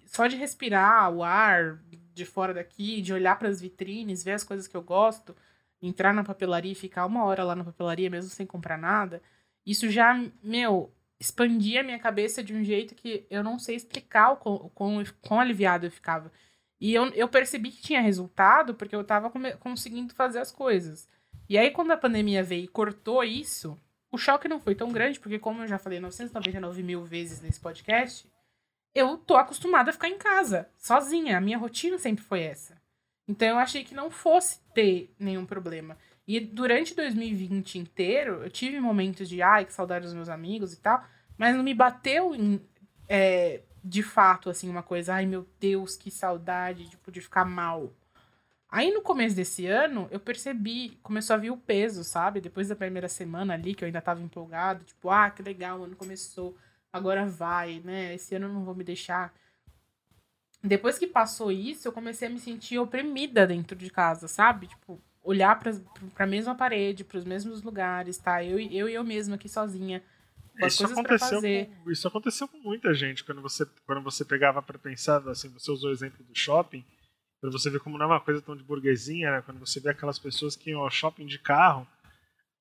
só de respirar o ar de fora daqui, de olhar para as vitrines, ver as coisas que eu gosto, entrar na papelaria e ficar uma hora lá na papelaria mesmo sem comprar nada, isso já, meu, expandia a minha cabeça de um jeito que eu não sei explicar o quão, quão, quão aliviado eu ficava. E eu, eu percebi que tinha resultado porque eu tava conseguindo fazer as coisas. E aí, quando a pandemia veio e cortou isso, o choque não foi tão grande, porque, como eu já falei 999 mil vezes nesse podcast, eu tô acostumada a ficar em casa, sozinha. A minha rotina sempre foi essa. Então eu achei que não fosse ter nenhum problema. E durante 2020 inteiro, eu tive momentos de, ai, que saudade dos meus amigos e tal, mas não me bateu em, é, de fato, assim, uma coisa, ai meu Deus, que saudade, tipo, de ficar mal. Aí no começo desse ano, eu percebi, começou a vir o peso, sabe? Depois da primeira semana ali, que eu ainda tava empolgado, tipo, ah, que legal, o ano começou agora vai, né? Esse ano eu não vou me deixar. Depois que passou isso, eu comecei a me sentir oprimida dentro de casa, sabe? Tipo, olhar para a mesma parede, para os mesmos lugares, tá? Eu, eu e eu mesma aqui sozinha. Com isso aconteceu com, isso aconteceu com muita gente quando você quando você pegava para pensar assim você usou o exemplo do shopping para você ver como não é uma coisa tão de burguesinha né? quando você vê aquelas pessoas que iam ao shopping de carro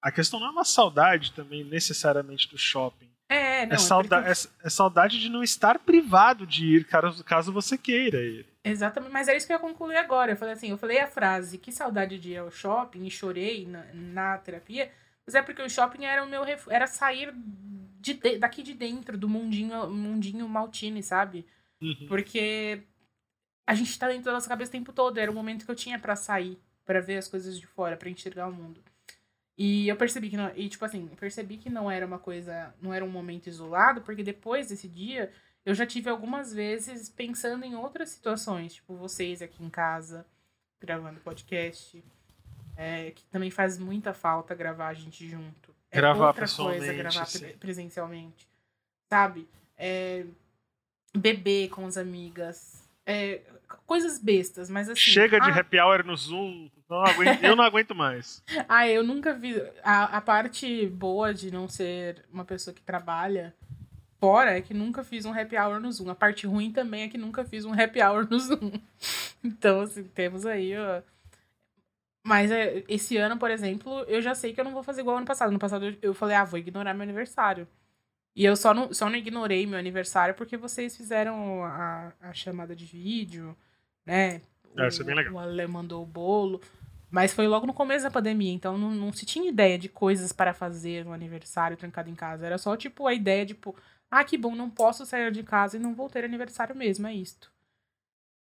a questão não é uma saudade também necessariamente do shopping é, não, é, sauda é, é, saudade de não estar privado de ir, caso, caso você queira ir. Exatamente, mas é isso que eu concluí agora. Eu falei assim, eu falei a frase, que saudade de ir ao shopping, e chorei na, na terapia, mas é porque o shopping era o meu era sair de, de, daqui de dentro, do mundinho, mundinho Maltine, sabe? Uhum. Porque a gente tá dentro da nossa cabeça o tempo todo, era o momento que eu tinha para sair, para ver as coisas de fora, para enxergar o mundo. E eu percebi que não. E, tipo assim, percebi que não era uma coisa. Não era um momento isolado, porque depois desse dia, eu já tive algumas vezes pensando em outras situações, tipo, vocês aqui em casa, gravando podcast. É, que também faz muita falta gravar a gente junto. É gravar outra coisa gravar sim. presencialmente. Sabe? É, beber com as amigas. É, coisas bestas, mas assim. Chega de ah, happy hour no Zoom. Não aguento, eu não aguento mais. *laughs* ah, eu nunca vi. A, a parte boa de não ser uma pessoa que trabalha fora é que nunca fiz um happy hour no Zoom. A parte ruim também é que nunca fiz um happy hour no Zoom. *laughs* então, assim, temos aí, ó. Mas é, esse ano, por exemplo, eu já sei que eu não vou fazer igual ano passado. No passado eu falei, ah, vou ignorar meu aniversário. E eu só não, só não ignorei meu aniversário porque vocês fizeram a, a chamada de vídeo, né? É, isso é bem legal. O Ale mandou o bolo. Mas foi logo no começo da pandemia, então não, não se tinha ideia de coisas para fazer no aniversário trancado em casa. Era só, tipo, a ideia, tipo, ah, que bom, não posso sair de casa e não vou ter aniversário mesmo, é isto.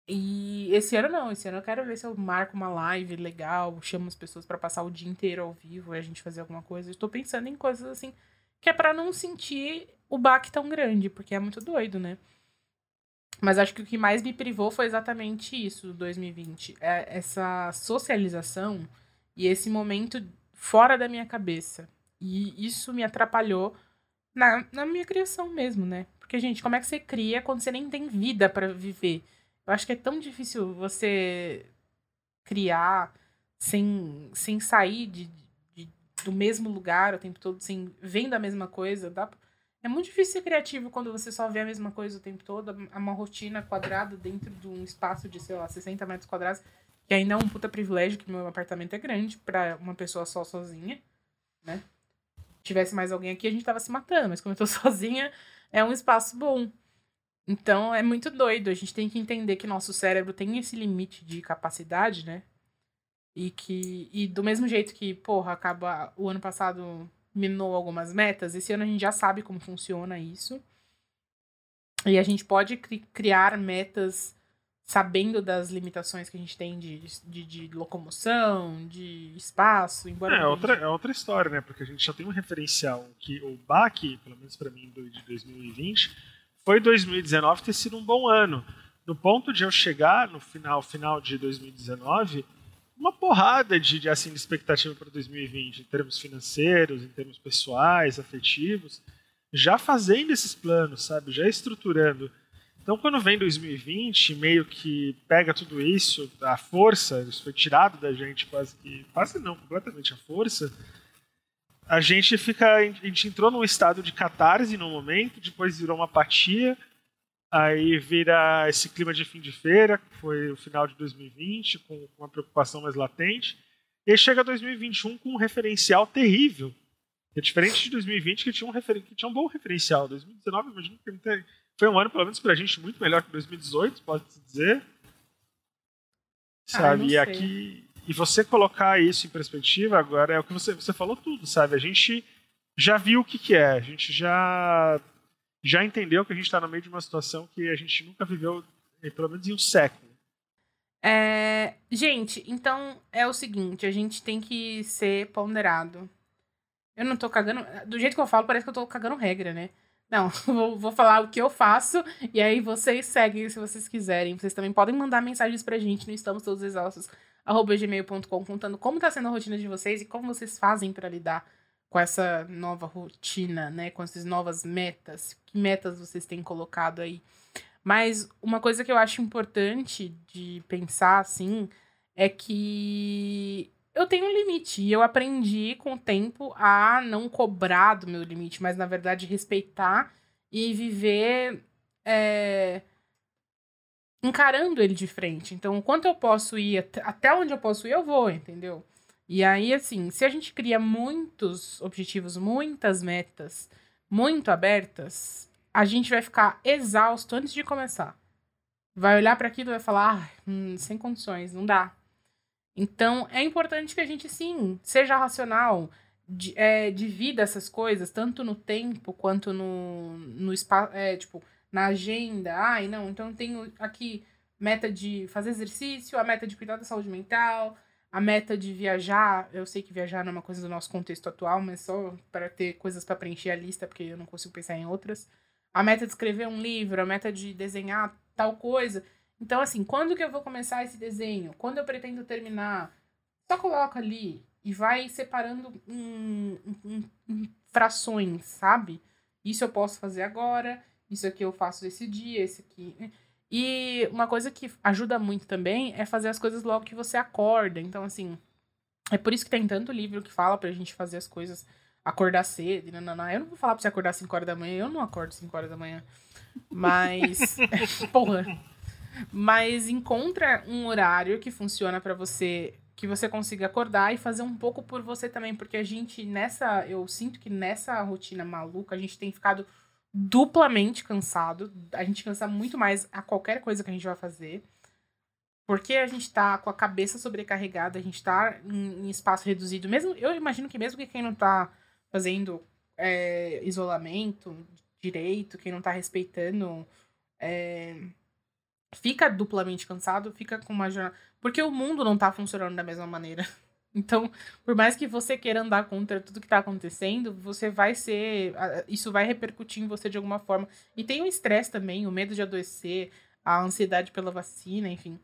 E esse ano não, esse ano eu quero ver se eu marco uma live legal, chamo as pessoas para passar o dia inteiro ao vivo e a gente fazer alguma coisa. Estou pensando em coisas assim que é para não sentir o baque tão grande, porque é muito doido, né? Mas acho que o que mais me privou foi exatamente isso, 2020. É essa socialização e esse momento fora da minha cabeça. E isso me atrapalhou na, na minha criação mesmo, né? Porque, gente, como é que você cria quando você nem tem vida para viver? Eu acho que é tão difícil você criar sem, sem sair de, do mesmo lugar o tempo todo, assim, vendo a mesma coisa. Dá... É muito difícil ser criativo quando você só vê a mesma coisa o tempo todo, uma rotina quadrada dentro de um espaço de, sei lá, 60 metros quadrados, que ainda é um puta privilégio, que meu apartamento é grande para uma pessoa só sozinha, né? Se tivesse mais alguém aqui, a gente tava se matando, mas como eu tô *laughs* sozinha, é um espaço bom. Então é muito doido. A gente tem que entender que nosso cérebro tem esse limite de capacidade, né? E que. E do mesmo jeito que, porra, acaba. O ano passado minou algumas metas, esse ano a gente já sabe como funciona isso. E a gente pode cri criar metas sabendo das limitações que a gente tem de, de, de locomoção, de espaço, embora... É, outra, é outra história, né? Porque a gente já tem um referencial que o BAC, pelo menos para mim, de 2020, foi 2019 ter sido um bom ano. No ponto de eu chegar no final, final de 2019 uma porrada de, de, assim, de expectativa para 2020, em termos financeiros, em termos pessoais, afetivos. já fazendo esses planos, sabe? Já estruturando. Então, quando vem 2020, meio que pega tudo isso, a força, isso foi tirado da gente quase que, quase não, completamente a força, a gente fica, a gente entrou num estado de catarse no momento, depois virou uma apatia, aí vira esse clima de fim de feira, que foi o final de 2020, com uma preocupação mais latente, e aí chega 2021 com um referencial terrível. É diferente de 2020, que tinha um, refer... que tinha um bom referencial. 2019, imagino que foi um ano, pelo menos pra gente, muito melhor que 2018, pode-se dizer. Sabe? Ah, e aqui. E você colocar isso em perspectiva agora é o que você, você falou tudo, sabe? A gente já viu o que, que é, a gente já, já entendeu que a gente está no meio de uma situação que a gente nunca viveu, pelo menos em um século. É, gente, então é o seguinte, a gente tem que ser ponderado. Eu não tô cagando. Do jeito que eu falo, parece que eu tô cagando regra, né? Não, *laughs* vou, vou falar o que eu faço e aí vocês seguem se vocês quiserem. Vocês também podem mandar mensagens pra gente no Estamos Todos Exaustos, arroba gmail.com, contando como tá sendo a rotina de vocês e como vocês fazem para lidar com essa nova rotina, né? Com essas novas metas. Que metas vocês têm colocado aí? Mas uma coisa que eu acho importante de pensar, assim, é que eu tenho um limite. E eu aprendi com o tempo a não cobrar do meu limite, mas na verdade respeitar e viver é, encarando ele de frente. Então, o quanto eu posso ir, até onde eu posso ir, eu vou, entendeu? E aí, assim, se a gente cria muitos objetivos, muitas metas muito abertas, a gente vai ficar exausto antes de começar. Vai olhar para aquilo e vai falar, ah, hum, sem condições, não dá. Então, é importante que a gente, sim, seja racional, de, é, divida essas coisas, tanto no tempo quanto no, no espaço, é, tipo, na agenda. Ai, não, então tenho aqui meta de fazer exercício, a meta de cuidar da saúde mental, a meta de viajar. Eu sei que viajar não é uma coisa do nosso contexto atual, mas só para ter coisas para preencher a lista, porque eu não consigo pensar em outras. A meta de escrever um livro, a meta de desenhar tal coisa. Então, assim, quando que eu vou começar esse desenho? Quando eu pretendo terminar? Só coloca ali e vai separando em, em, em frações, sabe? Isso eu posso fazer agora, isso aqui eu faço esse dia, esse aqui. E uma coisa que ajuda muito também é fazer as coisas logo que você acorda. Então, assim, é por isso que tem tanto livro que fala pra gente fazer as coisas, acordar cedo. Não, não, não. Eu não vou falar pra você acordar 5 horas da manhã, eu não acordo 5 horas da manhã. Mas, *laughs* *laughs* porra, mas encontra um horário que funciona para você, que você consiga acordar e fazer um pouco por você também, porque a gente nessa, eu sinto que nessa rotina maluca, a gente tem ficado duplamente cansado. A gente cansa muito mais a qualquer coisa que a gente vai fazer. Porque a gente tá com a cabeça sobrecarregada, a gente tá em, em espaço reduzido. Mesmo, eu imagino que mesmo que quem não tá fazendo é, isolamento direito, quem não tá respeitando é, fica duplamente cansado, fica com uma jornada. Porque o mundo não tá funcionando da mesma maneira. Então, por mais que você queira andar contra tudo que tá acontecendo, você vai ser. Isso vai repercutir em você de alguma forma. E tem o estresse também, o medo de adoecer, a ansiedade pela vacina, enfim.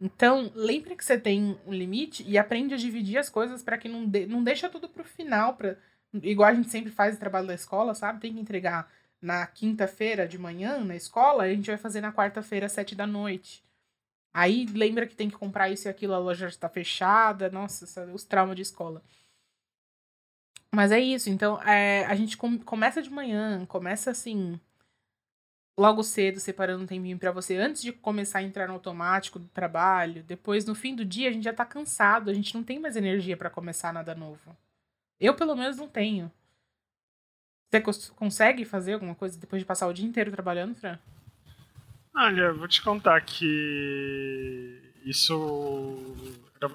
Então, lembre que você tem um limite e aprende a dividir as coisas para que não, de, não deixa tudo pro final. Pra, igual a gente sempre faz o trabalho da escola, sabe? Tem que entregar na quinta-feira de manhã na escola, a gente vai fazer na quarta-feira, às sete da noite. Aí lembra que tem que comprar isso e aquilo, a loja está fechada, nossa, os traumas de escola. Mas é isso, então é, a gente com, começa de manhã, começa assim, logo cedo, separando um tempinho para você, antes de começar a entrar no automático do trabalho. Depois, no fim do dia, a gente já tá cansado, a gente não tem mais energia para começar nada novo. Eu, pelo menos, não tenho. Você consegue fazer alguma coisa depois de passar o dia inteiro trabalhando, Fran? Olha, vou te contar que isso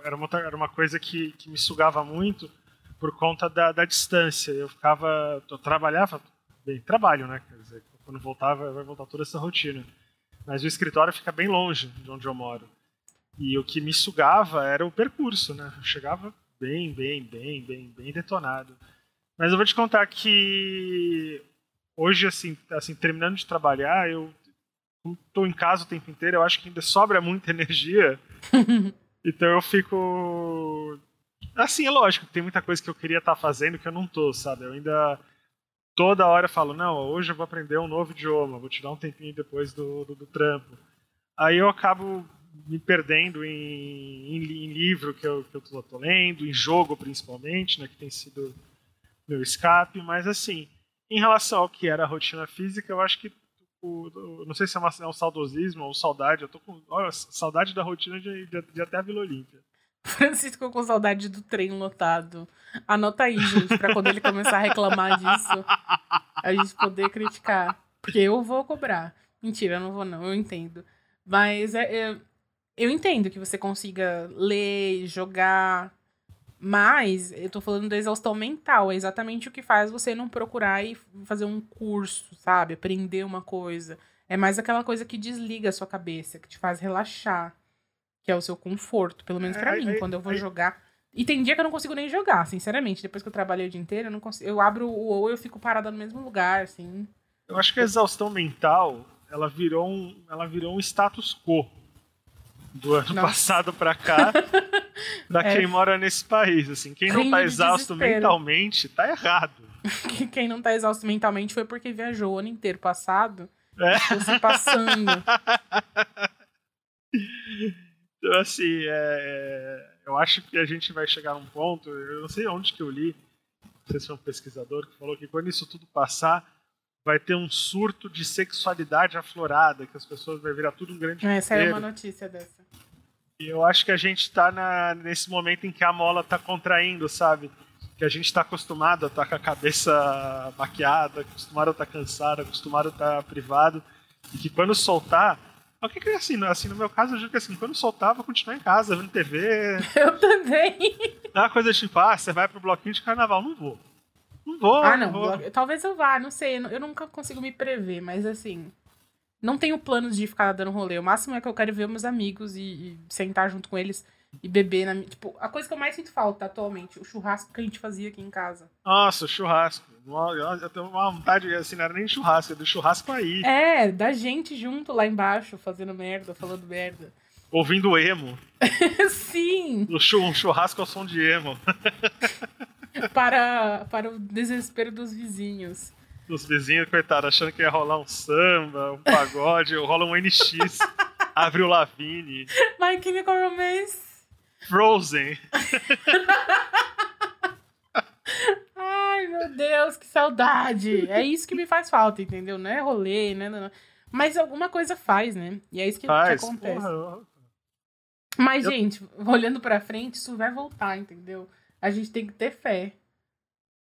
era uma, era uma coisa que, que me sugava muito por conta da, da distância. Eu ficava. Eu trabalhava. Bem, trabalho, né? Quer dizer, quando voltava, vai voltar toda essa rotina. Mas o escritório fica bem longe de onde eu moro. E o que me sugava era o percurso, né? Eu chegava bem, bem, bem, bem, bem detonado. Mas eu vou te contar que hoje, assim, assim terminando de trabalhar, eu estou em casa o tempo inteiro, eu acho que ainda sobra muita *laughs* energia. então eu fico. Assim, é lógico, tem muita coisa que eu queria estar tá fazendo que eu não tô, sabe? Eu ainda. toda hora falo, não, hoje eu vou aprender um novo idioma, vou tirar um tempinho depois do, do, do trampo. Aí eu acabo me perdendo em, em, em livro que eu, que eu tô, tô, lendo, em jogo principalmente, né, que tem sido meu escape, mas assim, em relação ao que era a rotina física, eu acho que o, não sei se é, uma, é um saudosismo ou saudade, eu tô com olha, saudade da rotina de, de, de até a Vila Olímpia. *laughs* Francisco com saudade do trem lotado. Anota aí, gente, pra quando ele começar a reclamar disso, a gente poder criticar. Porque eu vou cobrar. Mentira, eu não vou não, eu entendo. Mas é, é, eu entendo que você consiga ler, jogar, mas eu tô falando da exaustão mental. É exatamente o que faz você não procurar e fazer um curso, sabe? Aprender uma coisa. É mais aquela coisa que desliga a sua cabeça, que te faz relaxar que é o seu conforto, pelo menos para mim, quando eu vou jogar. E tem dia que eu não consigo nem jogar, sinceramente. Depois que eu trabalhei o dia inteiro, eu não consigo. Eu abro o ou eu fico parada no mesmo lugar, assim. Eu acho que a exaustão mental, ela virou um, ela virou um status quo do ano Nossa. passado para cá, *laughs* pra é. quem mora nesse país, assim. Quem não tá exausto mentalmente, tá errado. *laughs* quem não tá exausto mentalmente foi porque viajou o ano inteiro passado. É. Se passando. *laughs* Então, assim, é, é, eu acho que a gente vai chegar num ponto, eu não sei onde que eu li, não sei se é um pesquisador que falou que quando isso tudo passar, vai ter um surto de sexualidade aflorada, que as pessoas vai virar tudo um grande Essa é uma notícia dessa. E eu acho que a gente está nesse momento em que a mola está contraindo, sabe? Que a gente está acostumado a estar tá com a cabeça maquiada, acostumado a estar tá cansado, acostumado a estar tá privado, e que quando soltar, o que, que é assim? Assim, no meu caso, eu digo que assim, quando soltava, continuar em casa, vendo TV. *laughs* Eu também. É uma coisa tipo, ah, você vai pro bloquinho de carnaval. Não vou. Não vou. Ah, não. não vou. Talvez eu vá, não sei. Eu nunca consigo me prever, mas assim. Não tenho planos de ficar dando rolê. O máximo é que eu quero ver meus amigos e, e sentar junto com eles e beber na. Tipo, a coisa que eu mais sinto falta atualmente, o churrasco que a gente fazia aqui em casa. Nossa, churrasco. Eu tenho uma vontade, assim, não era nem churrasco, é do churrasco aí. É, da gente junto lá embaixo, fazendo merda, falando merda. Ouvindo emo. *laughs* Sim! Um churrasco ao som de emo. para, para o desespero dos vizinhos. Os vizinhos, coitado, achando que ia rolar um samba, um pagode, rola um NX. *laughs* Abre o Lavigne. My Chemical Romance. Frozen. *laughs* Ai, meu Deus, que saudade. É isso que me faz falta, entendeu? Não é rolê, né? Não, não. Mas alguma coisa faz, né? E é isso que, faz, que acontece. Porra. Mas, eu... gente, olhando pra frente, isso vai voltar, entendeu? A gente tem que ter fé.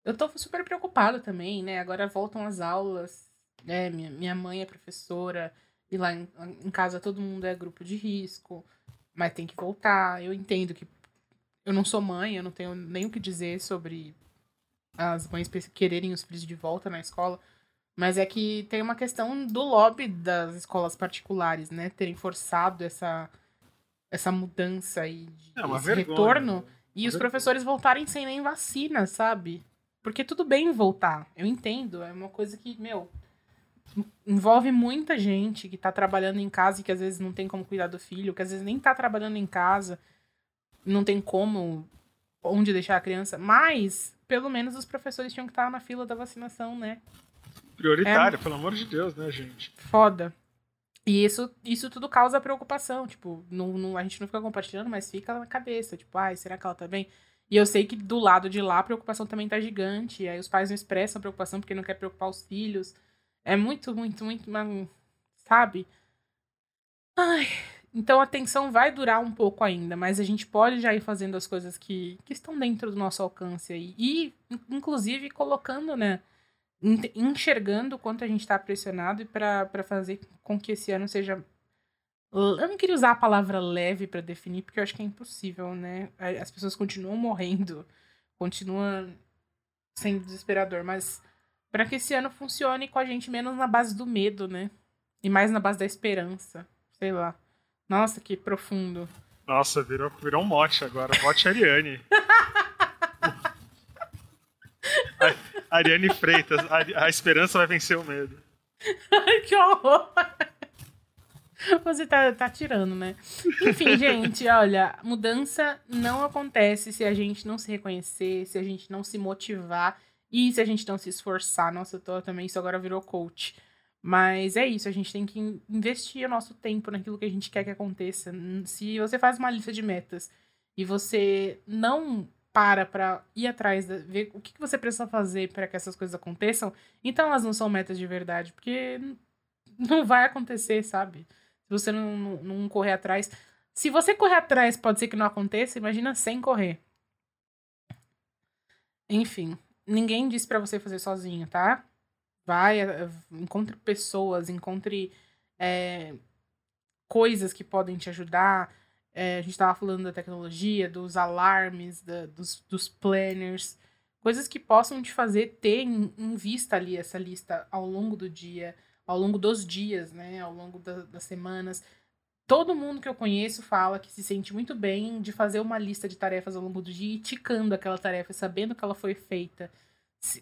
Eu tô super preocupada também, né? Agora voltam as aulas. Né? Minha, minha mãe é professora. E lá em, em casa todo mundo é grupo de risco. Mas tem que voltar. Eu entendo que eu não sou mãe, eu não tenho nem o que dizer sobre as mães quererem os filhos de volta na escola. Mas é que tem uma questão do lobby das escolas particulares, né? Terem forçado essa, essa mudança aí de é esse vergonha, retorno. Né? E os professores voltarem sem nem vacina, sabe? Porque tudo bem voltar. Eu entendo. É uma coisa que, meu, envolve muita gente que tá trabalhando em casa e que às vezes não tem como cuidar do filho, que às vezes nem tá trabalhando em casa, não tem como onde deixar a criança, mas pelo menos os professores tinham que estar na fila da vacinação, né? Prioritária, é, pelo amor de Deus, né, gente? Foda. E isso, isso tudo causa preocupação, tipo, não, não, a gente não fica compartilhando, mas fica na cabeça, tipo, ai, será que ela tá bem? E eu sei que do lado de lá a preocupação também tá gigante, e aí os pais não expressam preocupação porque não quer preocupar os filhos. É muito, muito, muito, sabe? Ai, então a tensão vai durar um pouco ainda, mas a gente pode já ir fazendo as coisas que, que estão dentro do nosso alcance aí. E, inclusive, colocando, né? Enxergando o quanto a gente está pressionado e para fazer com que esse ano seja. Eu não queria usar a palavra leve para definir, porque eu acho que é impossível, né? As pessoas continuam morrendo, continua sendo desesperador, mas para que esse ano funcione com a gente menos na base do medo, né? E mais na base da esperança. Sei lá. Nossa, que profundo. Nossa, virou, virou um mote agora. Mote Ariane. a, *laughs* Ariane Freitas. A, a esperança vai vencer o medo. Ai, que horror! *laughs* Você tá, tá tirando, né? Enfim, *laughs* gente, olha, mudança não acontece se a gente não se reconhecer, se a gente não se motivar E se a gente não se esforçar, nossa, eu tô também, isso agora virou coach. Mas é isso, a gente tem que investir o nosso tempo naquilo que a gente quer que aconteça. Se você faz uma lista de metas e você não para para ir atrás, de ver o que você precisa fazer para que essas coisas aconteçam, então elas não são metas de verdade, porque não vai acontecer, sabe? Se você não, não, não correr atrás. Se você correr atrás, pode ser que não aconteça, imagina sem correr. Enfim, ninguém disse para você fazer sozinho, tá? Vai, eh, encontre pessoas, encontre é, coisas que podem te ajudar. É, a gente estava falando da tecnologia, dos alarmes, da, dos, dos planners, coisas que possam te fazer ter em, em, vista ali essa lista ao longo do dia, ao longo dos dias, né? Ao longo da, das semanas. Todo mundo que eu conheço fala que se sente muito bem de fazer uma lista de tarefas ao longo do dia e ticando aquela tarefa, sabendo que ela foi feita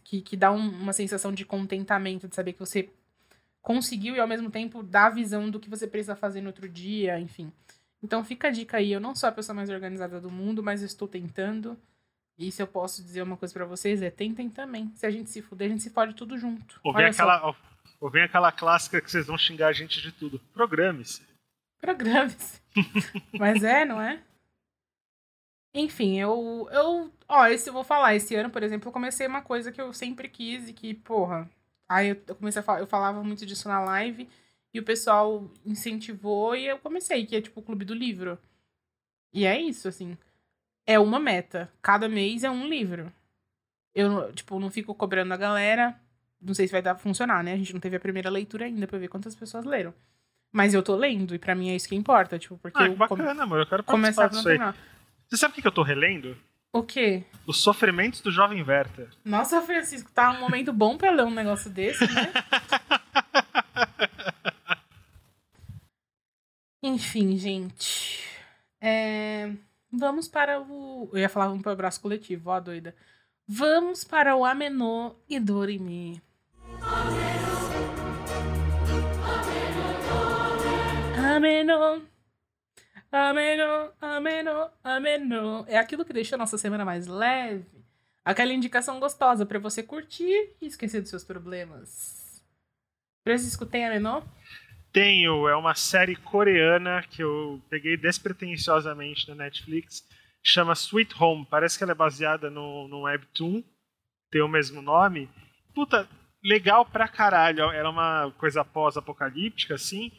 que, que dá um, uma sensação de contentamento, de saber que você conseguiu e ao mesmo tempo dá a visão do que você precisa fazer no outro dia, enfim. Então fica a dica aí, eu não sou a pessoa mais organizada do mundo, mas estou tentando. E se eu posso dizer uma coisa para vocês, é tentem também. Se a gente se fuder, a gente se fode tudo junto. Ou vem, aquela, ou vem aquela clássica que vocês vão xingar a gente de tudo. Programe-se. Programe-se. *laughs* mas é, não é? Enfim, eu, eu. Ó, esse eu vou falar. Esse ano, por exemplo, eu comecei uma coisa que eu sempre quis e que, porra. Aí eu comecei a falar, eu falava muito disso na live e o pessoal incentivou e eu comecei, que é tipo o clube do livro. E é isso, assim. É uma meta. Cada mês é um livro. Eu, tipo, não fico cobrando a galera. Não sei se vai dar pra funcionar, né? A gente não teve a primeira leitura ainda pra ver quantas pessoas leram. Mas eu tô lendo, e para mim é isso que importa, tipo, porque ah, eu bacana, amor. Eu quero participar disso aí. Você sabe o que eu tô relendo? O quê? Os sofrimentos do jovem Werther. Nossa, Francisco, tá um momento bom pra ler um negócio desse, né? *laughs* Enfim, gente. É... Vamos para o. Eu ia falar vamos para o abraço coletivo, ó, doida. Vamos para o Amenô e Dorime. Amenô. Ameno, ameno, ameno. É aquilo que deixa a nossa semana mais leve. Aquela indicação gostosa para você curtir e esquecer dos seus problemas. Francisco, tem ameno? Tenho. É uma série coreana que eu peguei despretensiosamente na Netflix. Chama Sweet Home. Parece que ela é baseada no, no Webtoon. Tem o mesmo nome. Puta, legal pra caralho. Ela é uma coisa pós-apocalíptica, assim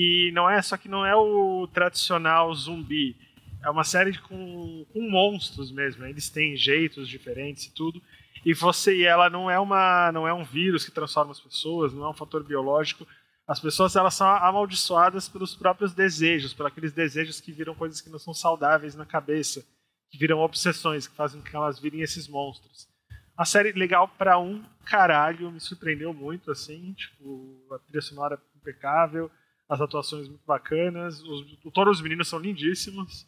e não é, só que não é o tradicional zumbi. É uma série com, com monstros mesmo. Eles têm jeitos diferentes e tudo. E você e ela não é uma não é um vírus que transforma as pessoas, não é um fator biológico. As pessoas elas são amaldiçoadas pelos próprios desejos, por aqueles desejos que viram coisas que não são saudáveis na cabeça, que viram obsessões, que fazem com que elas virem esses monstros. A série legal para um caralho, me surpreendeu muito assim, tipo, a trilha sonora impecável, as atuações muito bacanas. Os, todos os meninos são lindíssimos.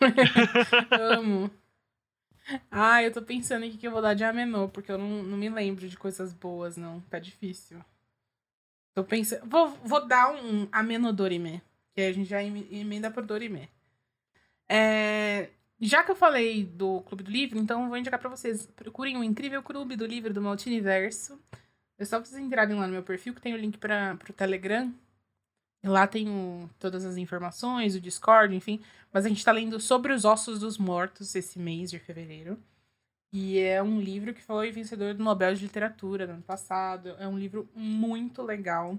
*laughs* Amo. Ah, eu tô pensando em que eu vou dar de Amenô, porque eu não, não me lembro de coisas boas, não. Tá difícil. Tô pensando. Vou, vou dar um Ameno Dorime. Que a gente já emenda por Dorime. É, já que eu falei do Clube do Livro, então eu vou indicar pra vocês. Procurem o incrível Clube do Livro do Multiverso. É só vocês entrarem lá no meu perfil, que tem o link para pro Telegram. Lá tem o, todas as informações, o Discord, enfim. Mas a gente está lendo Sobre os Ossos dos Mortos esse mês de fevereiro. E é um livro que foi vencedor do Nobel de Literatura no ano passado. É um livro muito legal,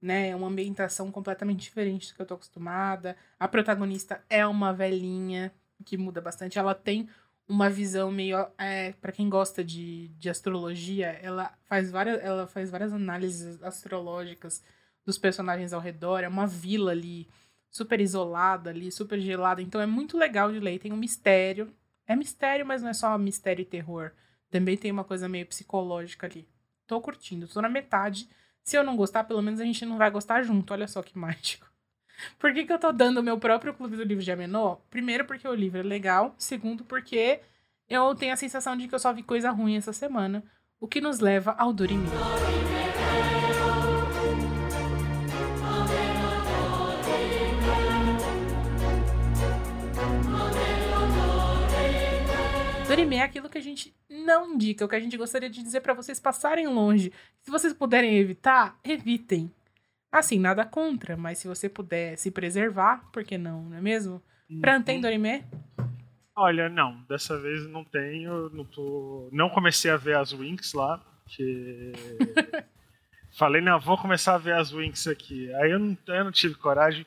né? É uma ambientação completamente diferente do que eu tô acostumada. A protagonista é uma velhinha, que muda bastante. Ela tem uma visão meio. É, para quem gosta de, de astrologia, ela faz, várias, ela faz várias análises astrológicas dos personagens ao redor. É uma vila ali, super isolada ali, super gelada. Então é muito legal de ler. Tem um mistério. É mistério, mas não é só mistério e terror. Também tem uma coisa meio psicológica ali. Tô curtindo, tô na metade. Se eu não gostar, pelo menos a gente não vai gostar junto. Olha só que *laughs* mágico. Por que, que eu tô dando o meu próprio clube do livro de Amenô? Primeiro, porque o livro é legal. Segundo, porque eu tenho a sensação de que eu só vi coisa ruim essa semana. O que nos leva ao Dorime. É aquilo que a gente não indica, o que a gente gostaria de dizer para vocês passarem longe. Se vocês puderem evitar, evitem. Assim, nada contra, mas se você puder se preservar, por que não, não é mesmo? Uhum. Fran, tem Dorime? Olha, não, dessa vez não tenho, não tô, não comecei a ver as Winx lá, que *laughs* falei, não, vou começar a ver as Winx aqui. Aí eu não, eu não tive coragem,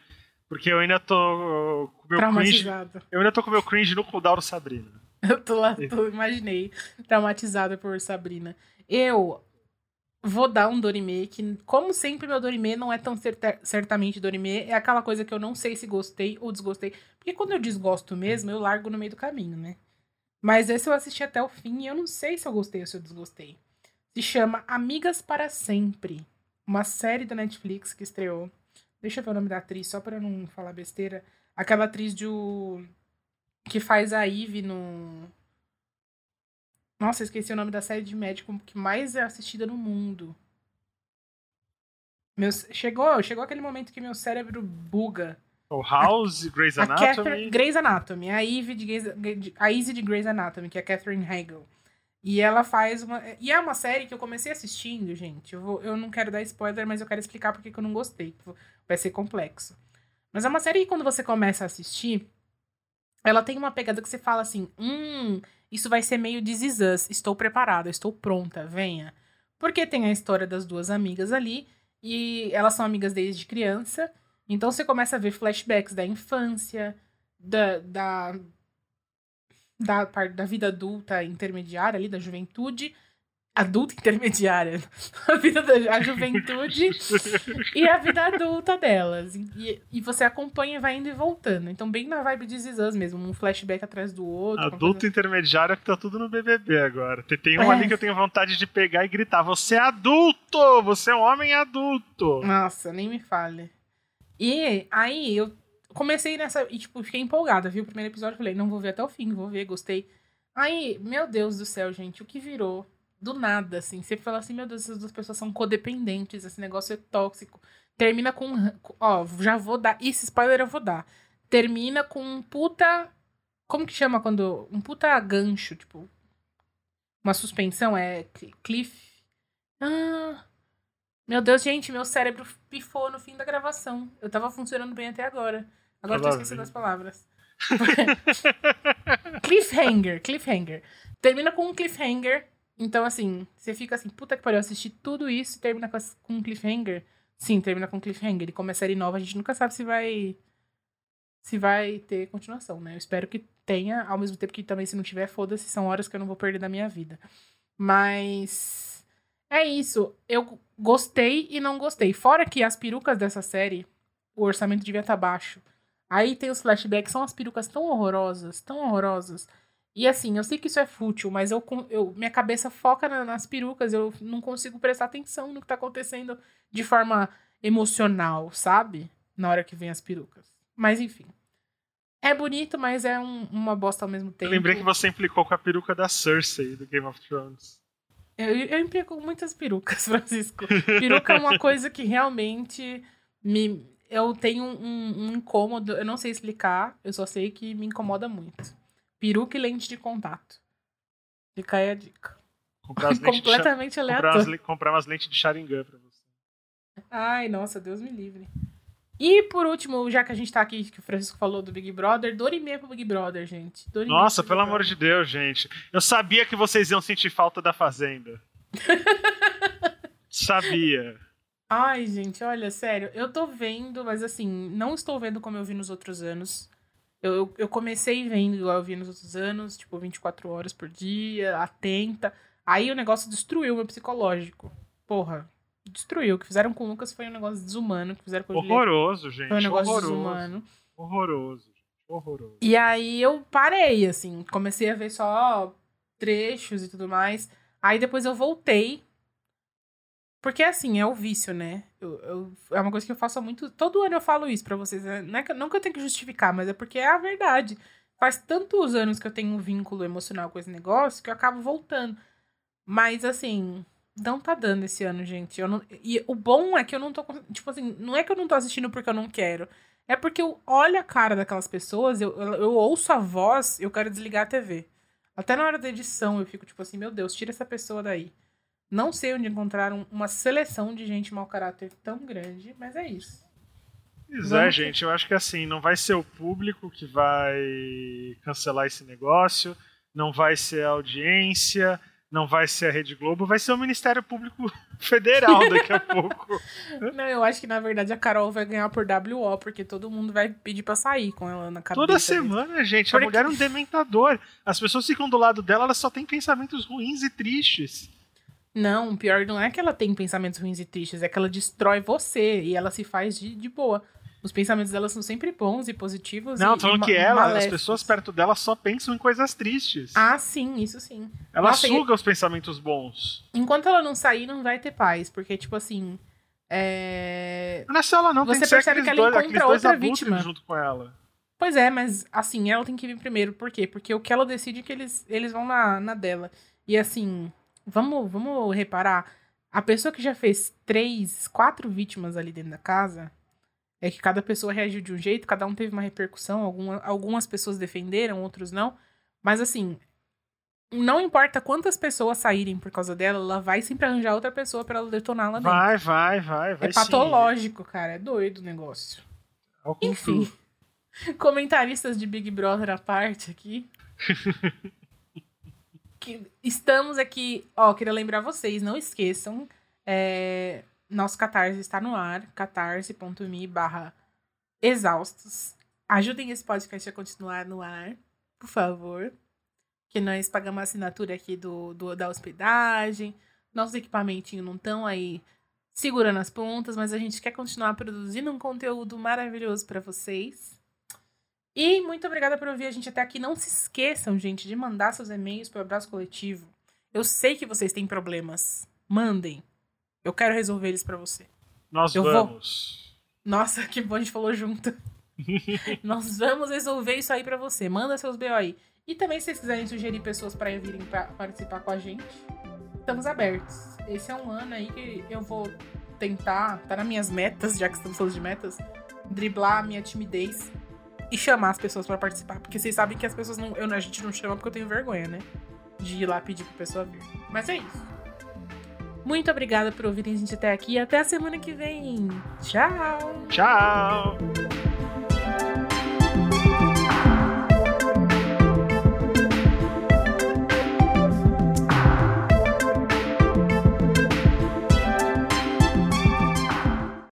porque eu ainda tô com meu cringe, eu ainda tô com meu cringe no cooldown Sabrina. *laughs* Eu tô lá, tô, imaginei, traumatizada por Sabrina. Eu vou dar um Dorime, que, como sempre, meu Dorime não é tão certa, certamente Dorime. É aquela coisa que eu não sei se gostei ou desgostei. Porque quando eu desgosto mesmo, eu largo no meio do caminho, né? Mas esse eu assisti até o fim e eu não sei se eu gostei ou se eu desgostei. Se chama Amigas para Sempre. Uma série da Netflix que estreou. Deixa eu ver o nome da atriz, só pra não falar besteira. Aquela atriz de o... que faz a Eve no nossa, esqueci o nome da série de médico que mais é assistida no mundo. Meu, chegou, chegou aquele momento que meu cérebro buga. O House, Grey's Anatomy. A Catherine, Grey's Anatomy, a Eve de Grey's, a Easy de Grey's Anatomy, que é a Catherine Hagel. E ela faz uma. E é uma série que eu comecei assistindo, gente. Eu, vou, eu não quero dar spoiler, mas eu quero explicar porque que eu não gostei. Vai ser complexo. Mas é uma série que quando você começa a assistir, ela tem uma pegada que você fala assim: hum, isso vai ser meio This Is Us. Estou preparada, estou pronta, venha. Porque tem a história das duas amigas ali, e elas são amigas desde criança. Então você começa a ver flashbacks da infância, da, da, da, da vida adulta intermediária ali, da juventude, adulta *laughs* intermediária, a vida da a juventude *laughs* e a vida adulta delas. E, e você acompanha e vai indo e voltando. Então, bem na vibe de Zizãs mesmo, um flashback atrás do outro. Adulto coisa... intermediário que tá tudo no BBB agora. Tem um é. ali que eu tenho vontade de pegar e gritar: Você é adulto! Você é um homem adulto! Nossa, nem me fale. E aí, eu comecei nessa. E, tipo, fiquei empolgada, viu? O primeiro episódio, falei: Não vou ver até o fim, vou ver, gostei. Aí, meu Deus do céu, gente, o que virou? do nada, assim. Você fala assim, meu Deus, essas duas pessoas são codependentes, esse negócio é tóxico. Termina com. Ó, já vou dar. Esse spoiler eu vou dar. Termina com um puta. Como que chama quando. Um puta gancho, tipo. Uma suspensão é. Cliff. Ah. Meu Deus, gente, meu cérebro pifou no fim da gravação. Eu tava funcionando bem até agora. Agora eu tô esquecendo as palavras. *laughs* cliffhanger, cliffhanger. Termina com um cliffhanger então, assim, você fica assim, puta que pariu, assistir tudo isso e termina com, com um cliffhanger. Sim, termina com um cliffhanger. Ele começa a série nova, a gente nunca sabe se vai. Se vai ter continuação, né? Eu espero que tenha, ao mesmo tempo que também, se não tiver, foda-se, são horas que eu não vou perder da minha vida. Mas. É isso. Eu gostei e não gostei. Fora que as perucas dessa série, o orçamento devia estar tá baixo. Aí tem os flashbacks, são as perucas tão horrorosas, tão horrorosas e assim, eu sei que isso é fútil, mas eu, eu minha cabeça foca na, nas perucas, eu não consigo prestar atenção no que tá acontecendo de forma emocional, sabe? Na hora que vem as perucas. Mas enfim. É bonito, mas é um, uma bosta ao mesmo tempo. Eu lembrei que você implicou com a peruca da Cersei do Game of Thrones. Eu, eu implico com muitas perucas, *laughs* Francisco. Peruca é uma coisa que realmente me. Eu tenho um, um incômodo, eu não sei explicar, eu só sei que me incomoda muito. Peruca e lente de contato. Fica aí a dica. *laughs* Completamente aleatório. Comprar, comprar umas lentes de Sharingan pra você. Ai, nossa, Deus me livre. E por último, já que a gente tá aqui, que o Francisco falou do Big Brother, Dorime pro Big Brother, gente. Nossa, pelo amor de Deus, gente. Eu sabia que vocês iam sentir falta da Fazenda. *laughs* sabia. Ai, gente, olha, sério, eu tô vendo, mas assim, não estou vendo como eu vi nos outros anos. Eu, eu comecei vendo igual eu vi nos outros anos, tipo, 24 horas por dia, atenta. Aí o negócio destruiu meu psicológico. Porra, destruiu. O que fizeram com o Lucas foi um negócio desumano. O que fizeram com o Horroroso, gente. Foi um negócio horroroso. desumano. Horroroso, gente. Horroroso. E aí eu parei, assim. Comecei a ver só trechos e tudo mais. Aí depois eu voltei porque, assim, é o vício, né? Eu, eu, é uma coisa que eu faço muito. Todo ano eu falo isso pra vocês. Né? Não, é que, não que eu tenho que justificar, mas é porque é a verdade. Faz tantos anos que eu tenho um vínculo emocional com esse negócio que eu acabo voltando. Mas, assim, não tá dando esse ano, gente. Eu não, e o bom é que eu não tô. Tipo assim, não é que eu não tô assistindo porque eu não quero. É porque eu olho a cara daquelas pessoas, eu, eu, eu ouço a voz, eu quero desligar a TV. Até na hora da edição eu fico tipo assim, meu Deus, tira essa pessoa daí. Não sei onde encontrar uma seleção de gente mau caráter tão grande, mas é isso. Pois é, gente, eu acho que assim, não vai ser o público que vai cancelar esse negócio, não vai ser a audiência, não vai ser a Rede Globo, vai ser o Ministério Público *laughs* Federal daqui a pouco. *laughs* Não, eu acho que na verdade a Carol vai ganhar por WO, porque todo mundo vai pedir pra sair com ela na cabeça. Toda semana, mesmo. gente, porque... a mulher é um dementador. As pessoas ficam do lado dela, ela só tem pensamentos ruins e tristes. Não, pior não é que ela tem pensamentos ruins e tristes, é que ela destrói você e ela se faz de, de boa. Os pensamentos dela são sempre bons e positivos. Não, e, falando que ela, maléficos. as pessoas perto dela só pensam em coisas tristes. Ah, sim, isso sim. Ela Nossa, suga e... os pensamentos bons. Enquanto ela não sair, não vai ter paz. Porque, tipo assim. É... Não é só ela, não. Você percebe que ela dois, encontra outra vítima. junto com ela. Pois é, mas assim, ela tem que vir primeiro. Por quê? Porque o que ela decide é que eles, eles vão na, na dela. E assim, vamos, vamos reparar. A pessoa que já fez três, quatro vítimas ali dentro da casa é que cada pessoa reagiu de um jeito, cada um teve uma repercussão, alguma, algumas pessoas defenderam, outros não. Mas assim, não importa quantas pessoas saírem por causa dela, ela vai sempre arranjar outra pessoa para ela detonar lá dentro. Vai, vai, vai, vai. É patológico, sim. cara. É doido o negócio. É Enfim. *laughs* Comentaristas de Big Brother à parte aqui. *laughs* que estamos aqui. Ó, queria lembrar vocês, não esqueçam. É, nosso Catarse está no ar, catarse.me barra exaustos. Ajudem esse podcast a continuar no ar, por favor. Que nós pagamos a assinatura aqui do, do da hospedagem. Nossos equipamentinhos não estão aí segurando as pontas, mas a gente quer continuar produzindo um conteúdo maravilhoso para vocês. E muito obrigada por ouvir a gente até aqui. Não se esqueçam, gente, de mandar seus e-mails para o Abraço Coletivo. Eu sei que vocês têm problemas. Mandem. Eu quero resolver eles para você. Nós eu vamos. Vou... Nossa, que bom a gente falou junto. *laughs* Nós vamos resolver isso aí para você. Manda seus BO aí. E também, se vocês quiserem sugerir pessoas para virem pra participar com a gente, estamos abertos. Esse é um ano aí que eu vou tentar, tá nas minhas metas, já que estamos falando de metas, driblar a minha timidez e chamar as pessoas para participar. Porque vocês sabem que as pessoas não. Eu, a gente não chama porque eu tenho vergonha, né? De ir lá pedir pra pessoa vir. Mas é isso. Muito obrigada por ouvirem a gente até aqui. Até a semana que vem. Tchau! Tchau!